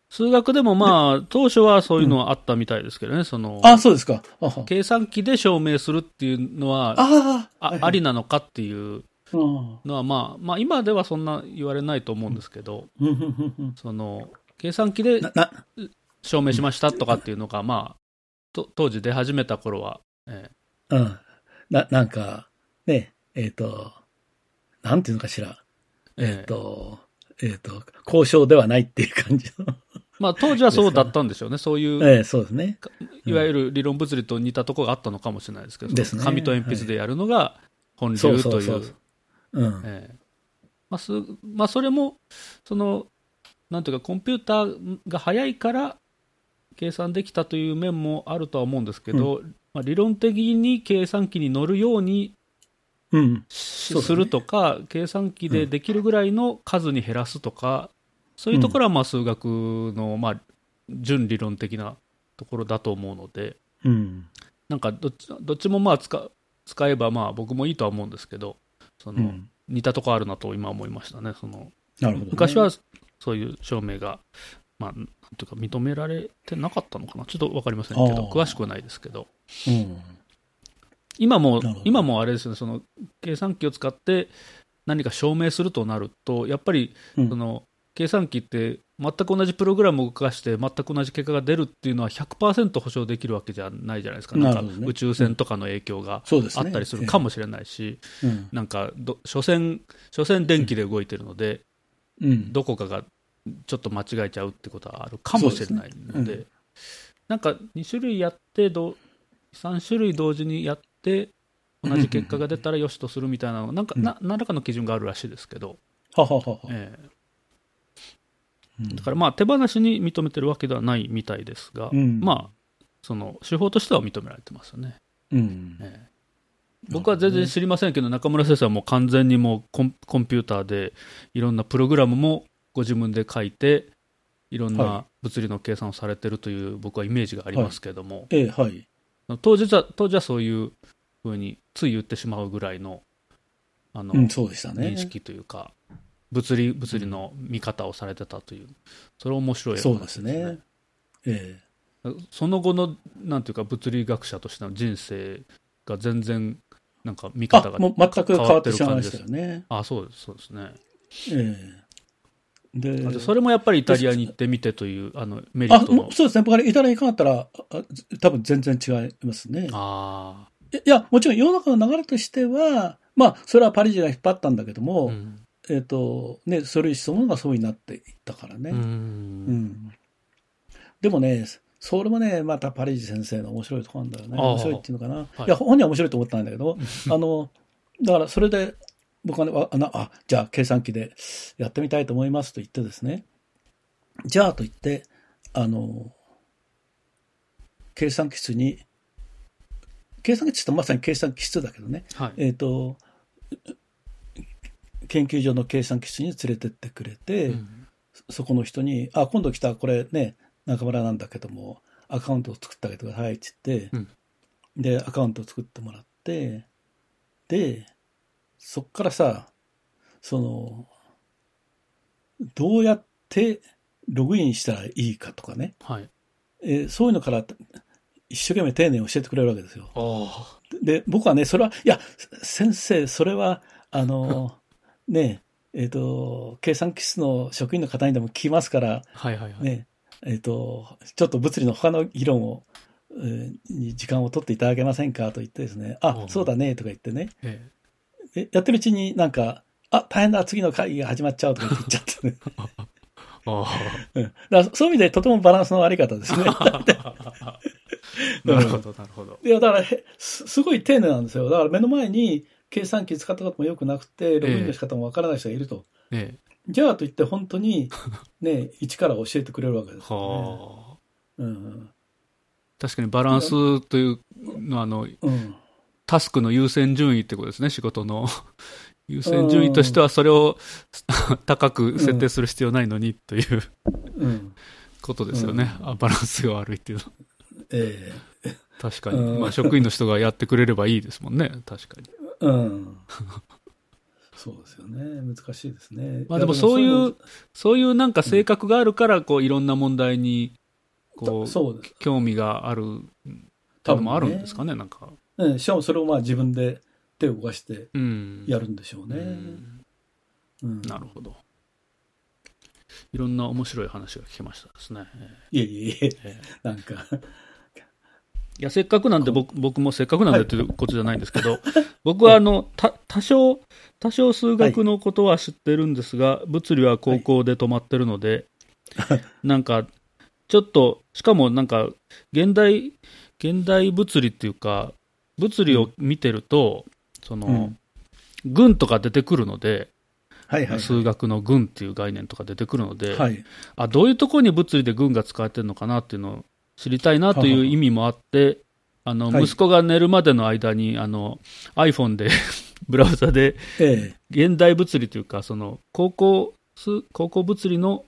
数学でもまあ、当初はそういうのはあったみたいですけどね、その、あ、そうですか。計算機で証明するっていうのは、ああ、あはいありなのかっていううん。のは、まあ、まあ、今ではそんな言われないと思うんですけど、うんうんうんうん。その、計算機で証明しましたとかっていうのが、まあ、と当時出始めた頃は、えうん。な、なんか、ね、えっ、と、なんていうのかしら。ええ。っ、と、えっ、と、交渉ではないっていう感じの。まあ、当時はそうだったんでしょうね。そういう、ええそうですね。いわゆる理論物理と似たところがあったのかもしれないですけど、ですね紙と鉛筆でやるのが本流そうという。そうそう。うん。ええまあすまあ、それも、その、なんていうか、コンピューターが早いから計算できたという面もあるとは思うんですけど、まあ、理論的に計算機に乗るようにうん。するとか、計算機でできるぐらいの数に減らすとか、そういうところはまあ数学のまあ純理論的なところだと思うので、うん。なんかどっちどっちもまあ使使えばまあ僕もいいとは思うんですけど、そのうん。似たところあるなと今思いましたね。そのなるほど、ね。昔はそういう証明が、まあ、なんていうか認められてなかったのかな、ちょっと分かりませんけど、詳しくはないですけど、うん。今も今もあれですよね、その計算機を使って何か証明するとなると、やっぱりうんその計算機って全く同じプログラムを動かして全く同じ結果が出るっていうのは100%保証できるわけじゃないじゃないですか、なんか宇宙船とかの影響が。あったりするかもしれないし、ん。なんかど、所詮、所詮電気で動いてるので、うん。どこかがちょっと間違えちゃうってことはあるかもしれないので、なんか2種類やってど、3種類同時にやって、同じ結果が出たらよしとするみたいなの、なんか、うん。な何らかの基準があるらしいですけど、はははは。えだからまあ手放しに認めてるわけではないみたいですが、うんまあ、その手法としては認められてますよね。うん。ええ僕は全然知りませんけど、中村先生はもう完全にもうコンコンピューターでいろんなプログラムもご自分で書いて、いろんはな物理の計算をされてるという僕はイメージがありますけれども、ええ、はい。当時は当時はそういうふうについ言ってしまうぐらいのあの、うん、そうでしたね。認識というか、物理物理の見方をされてたという、それ面白い話そうですね。えその後のなんていうか物理学者としての人生が全然なんか見え。方が、あもう全く変わってしまいま感じですしたよね。あそうですそうですねええ。で、それもやっぱりイタリアに行ってみてというあのメリあ、ットのそうですね。僕はイタリアに行かなかったら、あ多分全然違いますね。あいや、もちろん世の中の流れとしては、まあ、それはパリジが引っ張ったんだけどあも、うんえっ、と、ね、ソルイそのものがそうになっていったからね。ううんん。でもね、それもね、またパリジ先生の面白いところなんだよね。面白いっていうのかな。はいい、や、本人は面白いと思ったんだけど、あの、だからそれで、僕はね、ああのあ、じゃあ計算機でやってみたいと思いますと言ってですね、じゃあと言って、あの、計算機室に、計算機室ってまさに計算機室だけどね、はいえっ、と、研究所の計算機室に連れてってくれて、うん。そこの人に、あ、今度来たこれね、中村なんだけども、アカウントを作ってあげてくださいって言って、うん。で、アカウントを作ってもらって、で、そっからさ、その、どうやってログインしたらいいかとかね、はい。えーそういうのから一生懸命丁寧に教えてくれるわけですよ。あ。で、僕はね、それは、いや、先生、それは、あの、ね、えっ、と、計算機室の職員の方にでも聞きますから、はいはいはい。ね、えっ、と、ちょっと物理の他の議論を、えーに時間を取っていただけませんかと言ってですね、あう、んそうだね、とか言ってね、ええやってるうちになんか、あ、大変だ、次の会議が始まっちゃうとか言っちゃってね。うんだからそういう意味でとてもバランスの悪い方ですね。あ。なるほど、なるほど。いや、だからへす、すごい丁寧なんですよ。だから目の前に計算機使ったこともよくなくて、ログインの仕方もわからない人がいると。えじゃあと言って本当に、ね、一から教えてくれるわけでえ。すよ、ね。はあ。うん。確かにバランスというのは、あの、うん。タスクの優先順位ってことですね、仕事の。優先順位としては、それを 高く設定する必要ないのにといううん。ことですよね。あバランスが悪いっていうのは。え確かに。うんまあ、職員の人がやってくれればいいですもんね。確かに。えうん。そうですよね。難しいですね。まあでもそういうのそういうなんか性格があるから、こう、いろんな問題に、こう、そう。興味があるっていうのもあるんですかね、なんか。うん。しかもそれをまあ自分で手を動かしてうん。やるんでしょううね。んうん。なるほど。いろんな面白い話が聞けましたですね。いえいえいえ、ええなんか、いや、せっかくなんで僕、僕もせっかくなんでということじゃないんですけど、僕はあの、た、多少、多少数学のことは知ってるんですが、物理は高校で止まってるので、なんか、ちょっと、しかもなんか、現代、現代物理っていうか、物理を見てると、その、うん。群とか出てくるので、はいはい。数学の群っていう概念とか出てくるので、はい。あどういうところに物理で群が使われてるのかなっていうのを知りたいなという意味もあって、あのはい息子が寝るまでの間にあの iPhone で ブラウザでえ現代物理というかその高校数高校物理の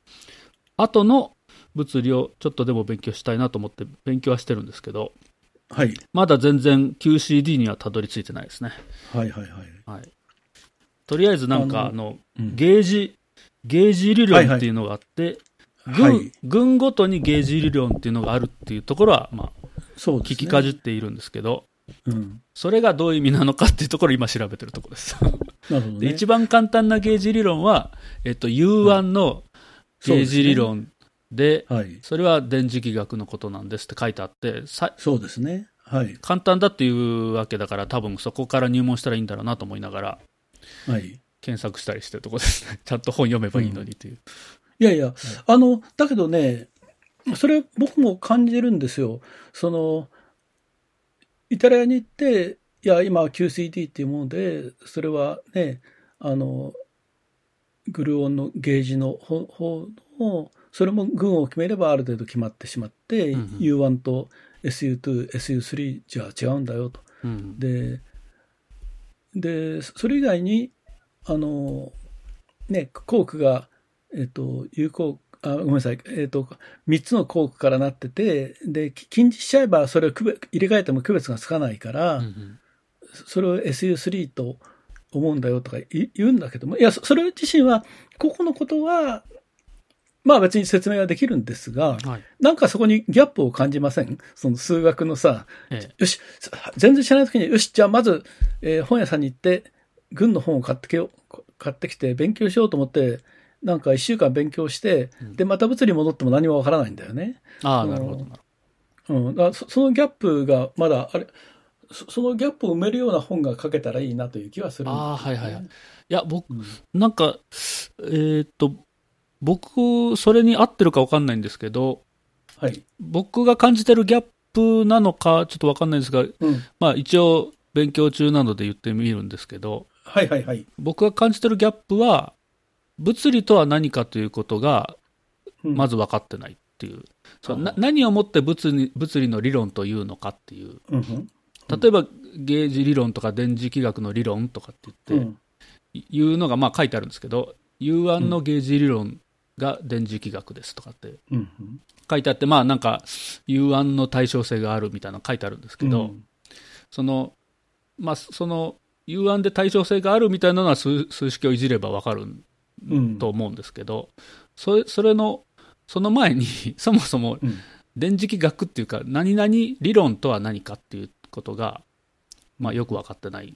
後の物理をちょっとでも勉強したいなと思って勉強はしてるんですけどえはい。まだ全然 QCD にはたどり着いてないですね、はいはいはい。はい、とりあえずなんかああのうんゲージゲージ理論っていうのがあって、群、はい。群ごとにゲージ理論っていうのがあるっていうところは、まあ、そうね。聞きかじっているんですけど、うん。それがどういう意味なのかっていうところを今調べてるところです。なるほどね。で一番簡単なゲージ理論は、えっと、U1 のゲージ理論で、はい。それは電磁気学のことなんですって書いてあって、さそうですね。はい。簡単だっていうわけだから、多分そこから入門したらいいんだろうなと思いながら、はい。検索したりしてるところですね。ちゃんと本読めばいいのにという。いやいや、あの、だけどね、それ僕も感じるんですよ。その、イタリアに行って、いや、今 QCD っていうもので、それはね、あの、グルオンのゲージの方方の、それも群を決めればある程度決まってしまって、うんうん U1 と SU2、SU3 じゃ違うんだよと。うんで、で、それ以外に、あの、ね、コークが、えっ、と、有効、あ、ごめんなさい、えっ、と、3つのコークからなってて、で、き禁じしちゃえば、それを区別入れ替えても区別がつかないから、うんうん。それを SU3 と思うんだよとか言言うんだけども、いや、そそれ自身は、ここのことは、まあ別に説明はできるんですが、はい。なんかそこにギャップを感じません？その数学のさ、ええ。よし、全然知らない時に、よし、じゃあまず、えー本屋さんに行って、軍の本を買って買ってきて勉強しようと思って、なんか一週間勉強して、うんで、また物理戻っても何もわからないんだよね。ああ、なるほど。うん。だそそのギャップがまだ、あれ、そそのギャップを埋めるような本が書けたらいいなという気はするねああはいはいはいいや、僕、うんなんか、えーっと、僕、それに合ってるか分かんないんですけど、はい。僕が感じてるギャップなのか、ちょっと分かんないんですが、うん。まあ一応、勉強中なので言ってみるんですけど、はいはいはい。僕が感じてるギャップは、物理とは何かということが、うんまず分かってないっていう。そうなあ何をもって物理物理の理論というのかっていう。うんうん。例えば、ゲージ理論とか電磁気学の理論とかって言って、うん。いうのがまあ書いてあるんですけど、U1 のゲージ理論が電磁気学ですとかって。書いてあって、まあなんか U1 の対称性があるみたいなの書いてあるんですけど、うんその、まあその U1 で対称性があるみたいなのは数数式をいじればわかるうんと思うんですけど、それそれの、その前に そもそもうん電磁気学っていうか、何々理論とは何かっていうことが、まあよく分かってない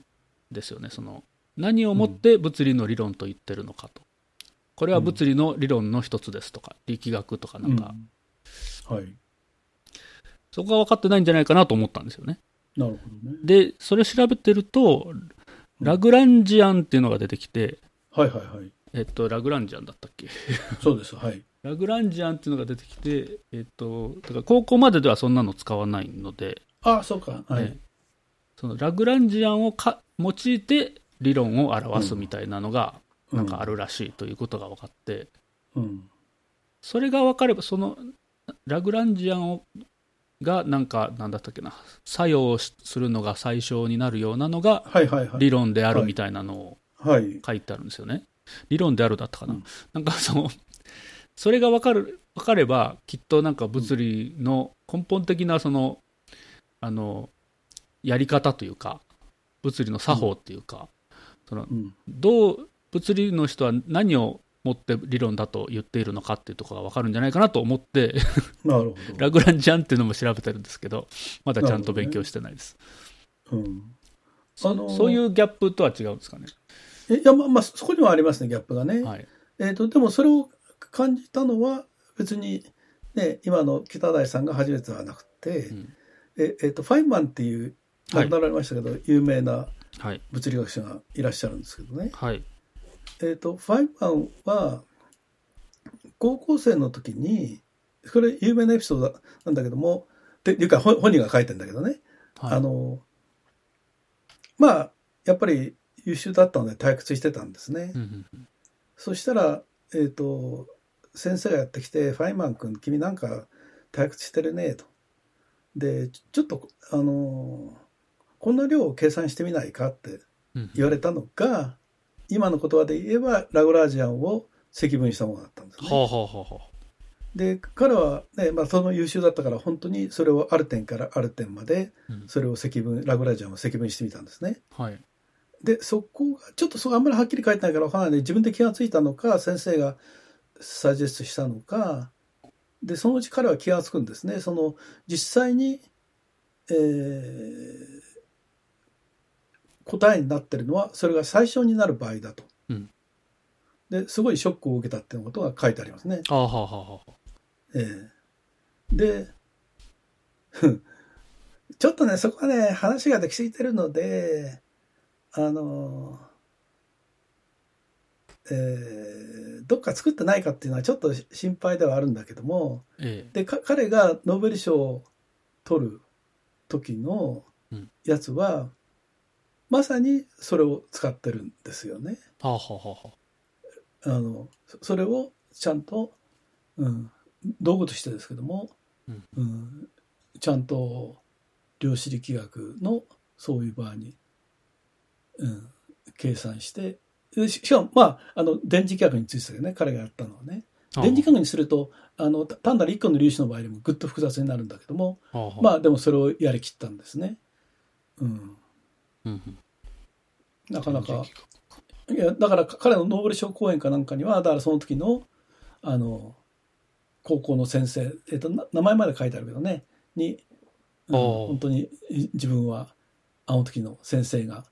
ですよね、その、何をもって物理の理論と言ってるのかと。これは物理の理論の一つですとか、力学とかなんか、うんはい。そこが分かってないんじゃないかなと思ったんですよね。なるほどね。で、それ調べてると、ラグランジアンっていうのが出てきて、はいはいはい。えっと、ラグランジアンだったっけ？そうです。はい。ラグランジアンっていうのが出てきて、えっと、だから高校までではそんなの使わないので、あそうか。はい。ねそのラグランジアンをか用いて理論を表すみたいなのが、なんかあるらしいということが分かって、うん。それが分かれば、そのラグランジアンをがなんか、なんだったっけな、作用するのが最小になるようなのがはいはいはい。理論であるみたいなのをはい。書いてあるんですよね。理論であるだったかな。うんなんかその、それが分かる、分かれば、きっとなんか物理の根本的なその、あの、やり方というか、物理の作法っていうか、その、うん。どう、物理の人は何をもって理論だと言っているのかっていうところが分かるんじゃないかなと思って、ラグランジャンっていうのも調べてるんですけど、まだちゃんと勉強してないです。ど。うん。そあのーそういうギャップとは違うんですかね。えいや、まあ、まあ、そこにはありますね、ギャップがね。はい。えっ、と、でもそれを感じたのは、別に、ね、今の北大さんが初めてではなくて、うんええーと、ファインマンっていう、はい亡くなられましたけど、有名なはい。物理学者がいらっしゃるんですけどね。はい。えっ、と、ファインマンは、高校生の時に、これ有名なエピソードなんだけども、で、いうか本本人が書いてんだけどね、はい。あの、まあ、やっぱり優秀だったので退屈してたんですね。うんうんうんそしたら、えっ、と、先生がやってきて、ファインマン君、君なんか退屈してるね、と。で、ちちょっと、あの、こんな量を計算してみないかってうん言われたのが、今の言葉で言えば、ラグラージアンを積分したものだったんですね。はあはあはあはあ。で、彼はね、まあ、その優秀だったから、本当にそれをある点からある点まで、うんそれを積分、ラグラージアンを積分してみたんですね。はい。で、そこが、ちょっとそこあんまりはっきり書いてないからわからないので、自分で気がついたのか、先生がサジェストしたのか、で、そのうち彼は気がつくんですね。その、実際に、えー答えになってるのは、それが最小になる場合だと。うんで、すごいショックを受けたっていうことが書いてありますね。ああはあはあはあ。ええで、ちょっとね、そこはね、話ができすぎてるので、あの、えーどっか作ってないかっていうのはちょっと心配ではあるんだけども、ええ。で、か彼がノーベル賞を取る時のうんやつは、まさにそれを使ってるんですよね。はあはあはあはあ。あのそそれをちゃんと、うん、道具としてですけども、うんうんちゃんと量子力学のそういう場合に、うん、計算してでししかも、まあ、あの電磁気学についてたよね彼がやったのはね。電磁気学にするとあのた単なる一個の粒子の場合でもぐっと複雑になるんだけどもまあでもそれをやりきったんですね。うん、うんうん。なかなか。いや、だから彼のノーベル賞講演かなんかには、だからその時の、あの、高校の先生、えっ、と、な名前まで書いてあるけどね、に、うん本当にい自分は、あの時の先生が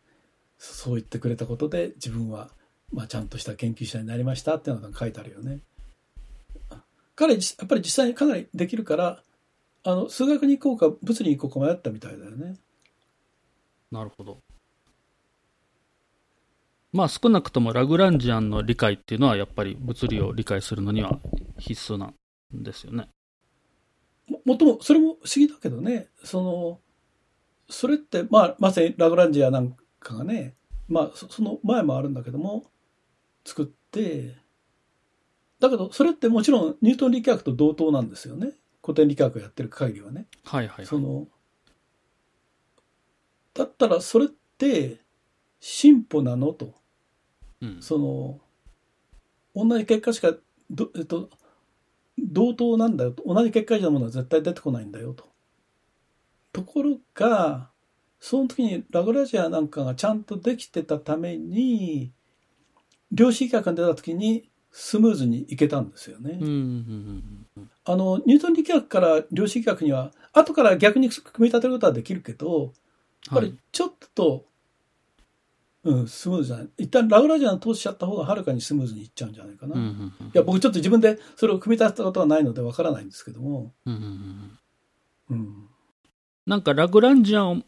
そそう言ってくれたことで、自分は、まあ、ちゃんとした研究者になりましたっていうのが書いてあるよね。彼、じやっぱり実際にかなりできるから、あの、数学に行こうか、物理に行こうか迷ったみたいだよね。なるほど。まあ少なくともラグランジアンの理解っていうのはやっぱり物理を理解するのには必須なんですよね。ももっとも、それも不思議だけどね、その、それって、まあ、まさにラグランジアなんかがね、まあ、そその前もあるんだけども、作って、だけど、それってもちろんニュートン力学と同等なんですよね。古典力学をやってる限りはね。はいはいはい。その、だったらそれって進歩なのと。うん、その、同じ結果しか、どえっと、同等なんだよと。同じ結果以上のものは絶対出てこないんだよと。ところが、その時にラグラジアなんかがちゃんとできてたために、量子力学が出た時にスムーズにいけたんですよね。あの、ニュートン力学から量子力学には、後から逆に組み立てることはできるけど、やっぱりちょっと、うん、スムーズじゃない。一旦ラグラジアン通しちゃった方がはるかにスムーズにいっちゃうんじゃないかな。いや、僕ちょっと自分でそれを組み立てたことはないのでわからないんですけども。うんうんうんうん。なんかラグランジアンを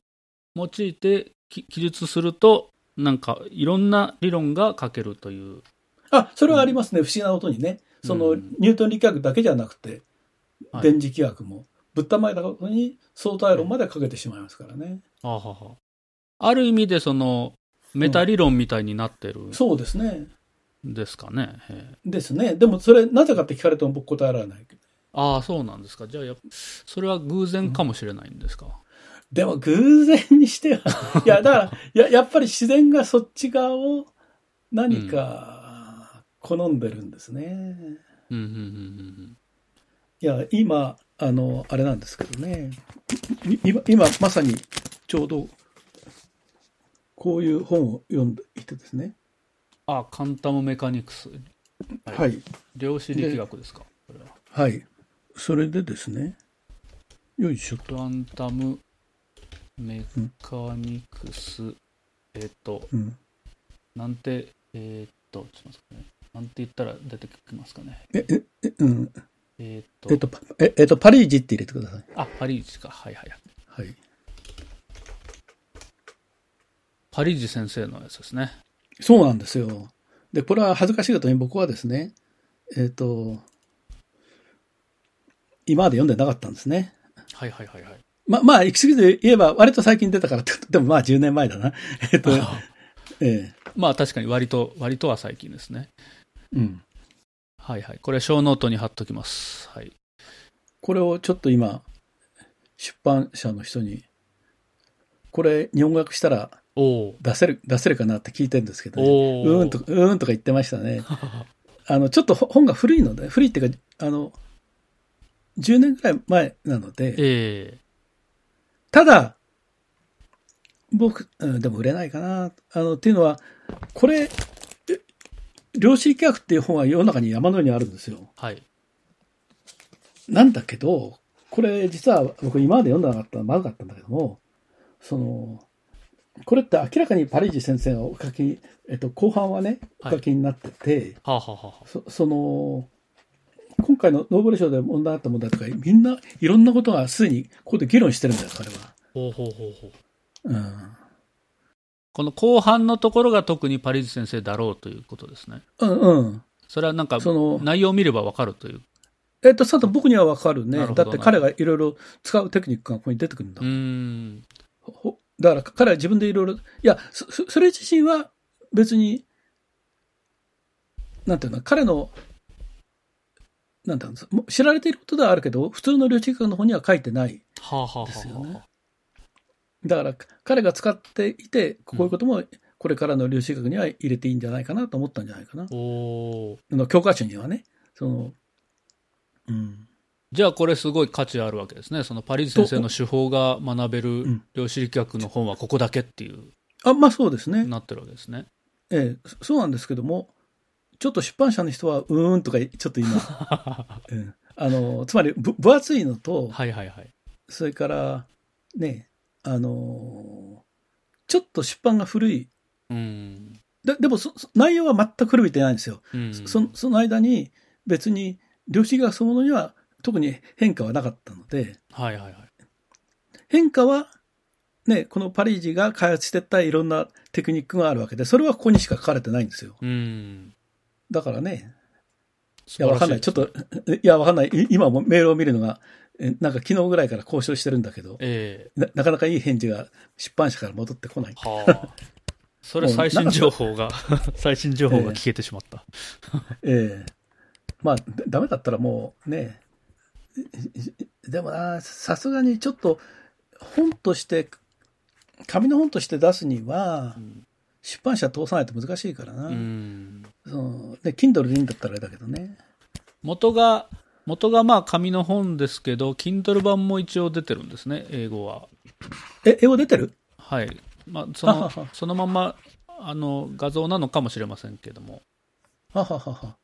用いてき記述すると、なんかいろんな理論が書けるという。あ、それはありますね。不思議なことにね。その、うんニュートン力学だけじゃなくて、はい電磁気学も、ぶったまいたことに相対論までかけてしまいますからね。あははある意味でそのメタ理論みたいになってるんそうですね。ですかね。ですね。でもそれ、なぜかって聞かれても僕答えられないけど。ああ、そうなんですか。じゃあやそれは偶然かもしれないんですか。でも偶然にしては、いや、だから、ややっぱり自然がそっち側を何か好んでるんですね。うんうんうんうんいや、今、あの、あれなんですけどね。い今、今まさにちょうど、こういう本を読んでいてですね。あ、カンタムメカニクス。はいはい。量子力学ですか？これは。はい。それでですね。よいしょ。クアンタムメカニクス。えっ、と、うん。なんて、えっ、と、ちょっと待って。なんて言ったら出てきますかね。え、え、え、うん。えっ、と、えっと、パえ、えっと、パリージって入れてください。あ、パリージか。はいはいはい。はい。パリージ先生のやつですね。そうなんですよ。で、これは恥ずかしいことに僕はですね、えっ、と、今まで読んでなかったんですね。はいはいはいはい。ま、まあ、行き過ぎて言えば割と最近出たからって、でもまあ10年前だな。えっと、ええまあ確かに割と、割とは最近ですね。うん。はいはい。これ小ノートに貼っときます。はい。これをちょっと今、出版社の人に、これ日本語訳したら。出せる、出せるかなって聞いてるんですけど、ね、うーんとか、うーんとか言ってましたね。あの、ちょっと本が古いので、古いっていうか、あの、10年ぐらい前なので、ええただ、僕、うん、でも売れないかな。あの、っていうのは、これ、え量子力学っていう本は世の中に山のようにあるんですよ。はい。なんだけど、これ実は僕今まで読んでなかったのまずかったんだけども、その、これって明らかにパリージ先生がお書き、えっと、後半はね、おはい書きになってて、はあ、はあはあはあ、そその、今回のノーベル賞で問題あった問題とか、みんないろんなことがすでにここで議論してるんだよ、彼は。ほうほうほうほう。うん。この後半のところが特にパリージ先生だろうということですね。うんうん。それはなんかその内容を見ればわかるという。えっと、さと僕にはわかるね。だって彼がいろいろ使うテクニックがここに出てくるんだうー。ん。ほだから彼は自分でいろいろ、いや、そそそれ自身は別に、なんていうの、彼の、なんていう知られていることではあるけど、普通の量子力学の方には書いてない。はあ、はあはですよあはあねだから彼が使っていて、こういうこともこれからの量子力学には入れていいんじゃないかなと思ったんじゃないかな。おの教科書にはね。その、うん。じゃあこれすごい価値あるわけですね。そのパリージ先生の手法が学べるん量子力学の本はここだけっていう、あ、まあそうですね。なってるわけですね。ええ、そそうなんですけども、ちょっと出版社の人は、うーんとか、ちょっと今、うんあの、つまり、ぶ分厚いのと、はいはいはい。それから、ね、あの、ちょっと出版が古い。うん。ででもそ、そ内容は全く古びてないんですよ。うん、そその間に、別に、量子学そのものには特に変化はなかったので、はいはいはい。変化は、ね、このパリージが開発していったいろんなテクニックがあるわけで、それはここにしか書かれてないんですよ。うん。だからね、い素や、わかんない。ちょっと、いや、わかんない。い今もメールを見るのが、えなんか昨日ぐらいから交渉してるんだけど、ええななかなかいい返事が出版社から戻ってこない。はあ。それ最新情報が、最新情報が聞けてしまった。ええまあ、だダメだったらもうね、でもな、さすがにちょっと本として、紙の本として出すにはう、ん出版社通さないと難しいからな。うん。そのね、Kindle でいいんだったらあれだけどね。元が、元がまあ紙の本ですけど、Kindle 版も一応出てるんですね、英語は。え、英語出てる？はい。まあ、そのそのまま、あの、画像なのかもしれませんけども、はははは。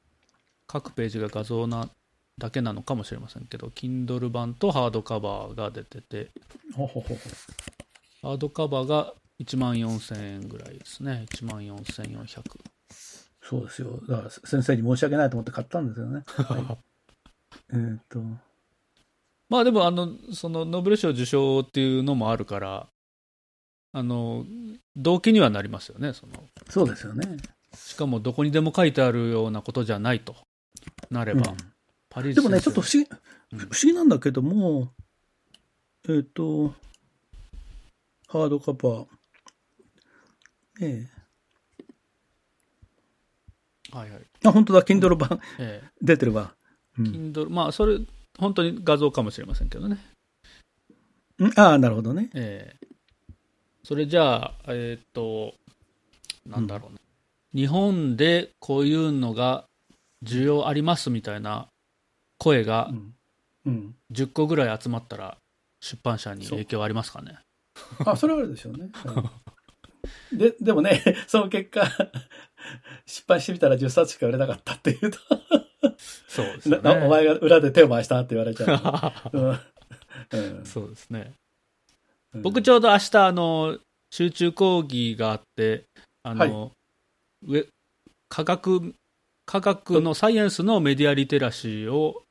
各ページが画像な、だけなのかもしれませんけど、Kindle 版とハードカバーが出てて、ほほほほ。ハードカバーが1万4000円ぐらいですね。1万4400。そうですよ。だから先生に申し訳ないと思って買ったんですよね。はい、えーっと、まあでも、あの、その、ノーベル賞受賞っていうのもあるから、あの、動機にはなりますよね、その。そうですよね。しかも、どこにでも書いてあるようなことじゃないとなれば、うんパリでもね、ちょっと不思議、うん不思議なんだけども、えっ、と、ハードカバー。ねはいはい。え。あ、本当だ、Kindle 版え出てるわ。うえん。Kindle、まあ、それ、本当に画像かもしれませんけどね。うんああ、なるほどね。ええそれじゃあ、えーっと、なんだろうね、日本でこういうのが需要ありますみたいな声がうん。うん。10個ぐらい集まったら、出版社に影響ありますかね。あ、それはあるでしょうね。うんで、でもね、その結果、失敗してみたら10冊しか売れなかったっていうと、そうですよね。なお前が裏で手を回したって言われちゃう。そうですね。うん僕ちょうど明日、あの、集中講義があって、あの、上科学、科学のサイエンスのメディアリテラシーを。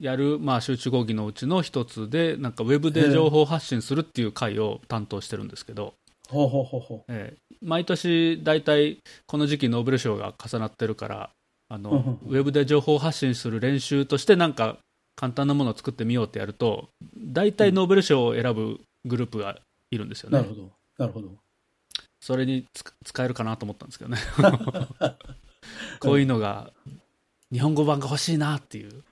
やる、まあ、集中講義のうちの一つで、なんかウェブで情報発信するっていう会を担当してるんですけど、ほうほうほうほええ毎年、大体この時期、ノーベル賞が重なってるから、あのうんうんウェブで情報発信する練習として、なんか簡単なものを作ってみようってやると、大体ノーベル賞を選ぶグループがいるんですよう。なねる。ほど。なるほど。それにつ使えるかなと思ったんですけどね。こういうのが、日本語版が欲しいなっていう。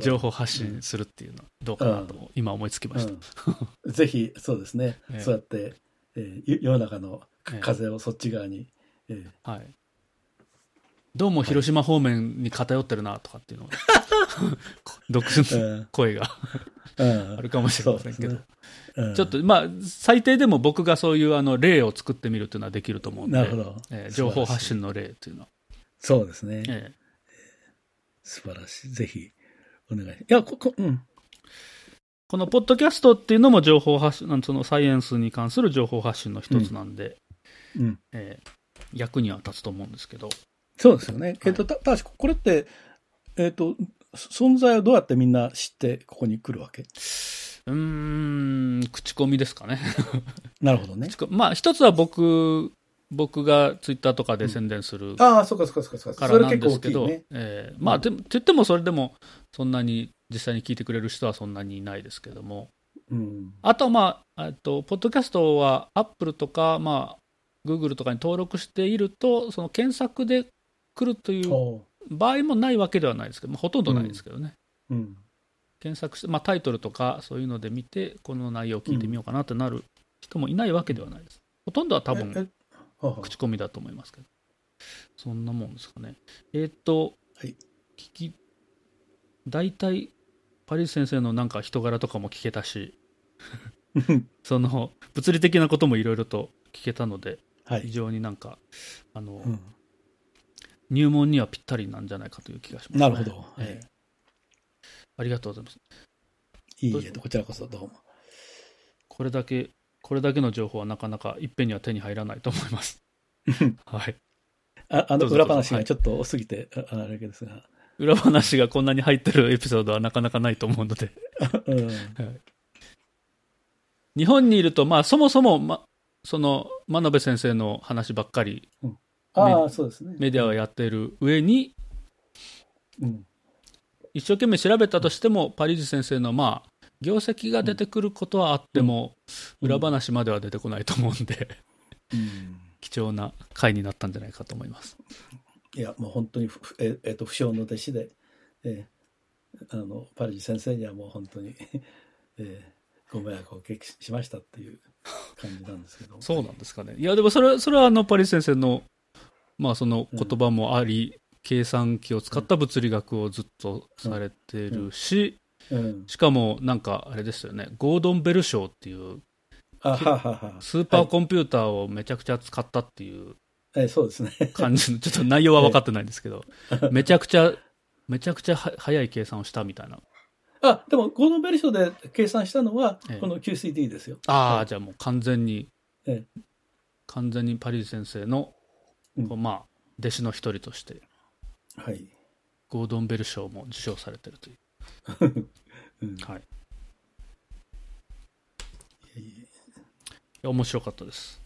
情報発信するっていうのはどうかなと今思いつきました。うん、ぜひ、そうですね。ええそうやって、えー世の中のええ風をそっち側に。えーはい。どうも広島方面に偏ってるなとかっていうのが、独自のうん声がうん あるかもしれませんけど、ねうんちょっと、まあ、最低でも僕がそういうあの例を作ってみるっていうのはできると思うんで、なるほどえー情報発信の例っていうのは。そうですね。えー素晴らしい。ぜひ、お願い。いや、こ、こ、うん。このポッドキャストっていうのも情報発信、そのサイエンスに関する情報発信の一つなんで、うん。えー役には立つと思うんですけど、そうですよね。えっ、と、た、ただし、これって、えっ、と、そ存在をどうやってみんな知って、ここに来るわけ？うーん、口コミですかね。なるほどね。まあ、一つは僕、僕がツイッターとかで宣伝するああ、そうかそうかそうかそうか。からなんですけど、ね。えーまあ、でも、って言ってもそれでも、そんなに、実際に聞いてくれる人はそんなにいないですけども、うん。あとはまあ、えっと、ポッドキャストは、アップルとか、まあ、グーグルとかに登録していると、その検索で来るという場合もないわけではないですけど、まあ、ほとんどないですけどね。うん。検索して、まあ、タイトルとかそういうので見て、この内容を聞いてみようかなってなる人もいないわけではないです。ほとんどは多え分、口コミだと思いますけど。そんなもんですかね。えーっと、はい聞き、大体、パリス先生のなんか人柄とかも聞けたし、その、物理的なこともいろいろと聞けたので、非はい。常になんか、あの、うん入門にはぴったりなんじゃないかという気がします、ね。なるほどええありがとうございます。いいえ、こちらこそどうも。これだけ、これだけの情報はなかなかいっぺんには手に入らないと思います。はい。ああの裏話がちょっと多すぎて、ああれですが。裏話がこんなに入ってるエピソードはなかなかないと思うので。うん。日本にいると、まあ、そもそも、ま、その、真鍋先生の話ばっかりああ、そうですね。メディアはやってる上に、うん。一生懸命調べたとしても、パリーズ先生の、まあ、業績が出てくることはあっても、うん裏話までは出てこないと思うんで、うん 貴重な回になったんじゃないかと思います。いや、もう本当にふ、ええっと、不詳の弟子で、えーあの、パリジ先生にはもう本当に、えーご迷惑をおかけしましたっていう感じなんですけど。そうなんですかね。いや、でもそれは、それはあの、パリ先生の、まあ、その言葉もあり、計算機を使った物理学をずっとされてるし、うん。しかも、なんか、あれですよね、ゴードン・ベル賞っていう。スーパーコンピューターをめちゃくちゃ使ったっていうえーそうですね。感じの、ちょっと内容は分かってないんですけど、めちゃくちゃ、めちゃくちゃは早い計算をしたみたいな。あ、でも、ゴードンベル賞で計算したのはええ、この QCD ですよ。ああ、はいじゃあもう完全にえ完全にパリー先生の、うんまあ、弟子の一人として、はい。ゴードンベル賞も受賞されてるという。うんはい。面白かったです。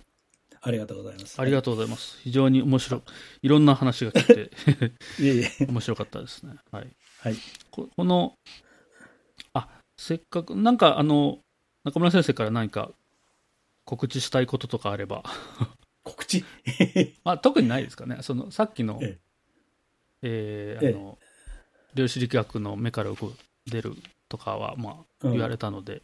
ありがとうございます。ありがとうございます。非常に面白い、いろんな話が聞けて、いえいえ。面白かったですね。はい。はい。ここの、あ、せっかく、なんかあの、中村先生から何か告知したいこととかあれば、告知？まあ、特にないですかね。その、さっきの、えええーあの、量子力学の目から出るとかは、まあ、うん言われたので、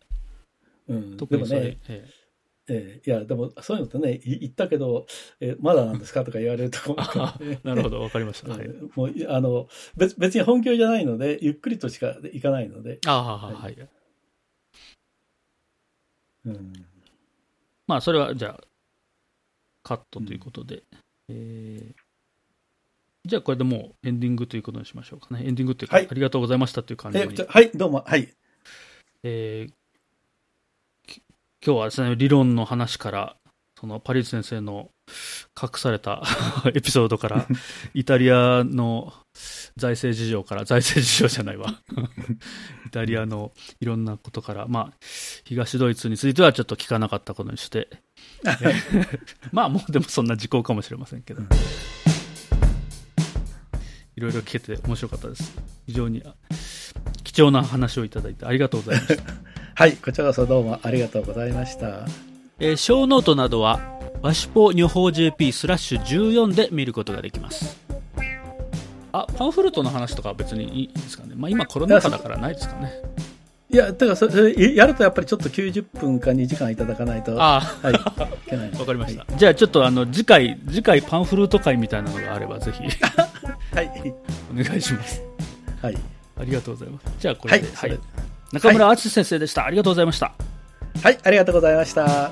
うん。特にそれ、ね、えええいや、でも、そういうのってね、い言ったけど、えまだなんですか？とか言われると なるほど、わかりました。はい。うんもう、いあの、別、別に本業じゃないので、ゆっくりとしかいかないので、ああ、はい、はい。うん。まあ、それは、じゃあ、カットということで、えーじゃあ、これでもうエンディングということにしましょうかね。エンディングっていうか、はいありがとうございましたという感じえ、にじゃはい、どうも、はい。えーき今日はですね、理論の話から、そのパリス先生の隠された エピソードから、イタリアの財政事情から、財政事情じゃないわ。イタリアのいろんなことから、まあ、東ドイツについてはちょっと聞かなかったことにして、まあ、もうでもそんな時効かもしれませんけどうん。いろいろ聞けて面白かったです。非常にあ貴重な話をいただいてありがとうございました。はい、こちらこそどうもありがとうございました。えーショーノートなどは、わしぽ女法 JP スラッシュ14で見ることができます。あ、パンフルートの話とかは別にいいですかね。まあ今コロナ禍だからないですかね。いや、てか、それ、やるとやっぱりちょっと90分か2時間いただかないと、はあい、いけないあ、わかりました。はじゃあちょっとあの、次回、次回パンフルート会みたいなのがあればぜひい。はい。お願いします。はい。ありがとうございます。じゃあこはい。れで、それ中村敦先生でした。ありがとうございました。はい、ありがとうございました。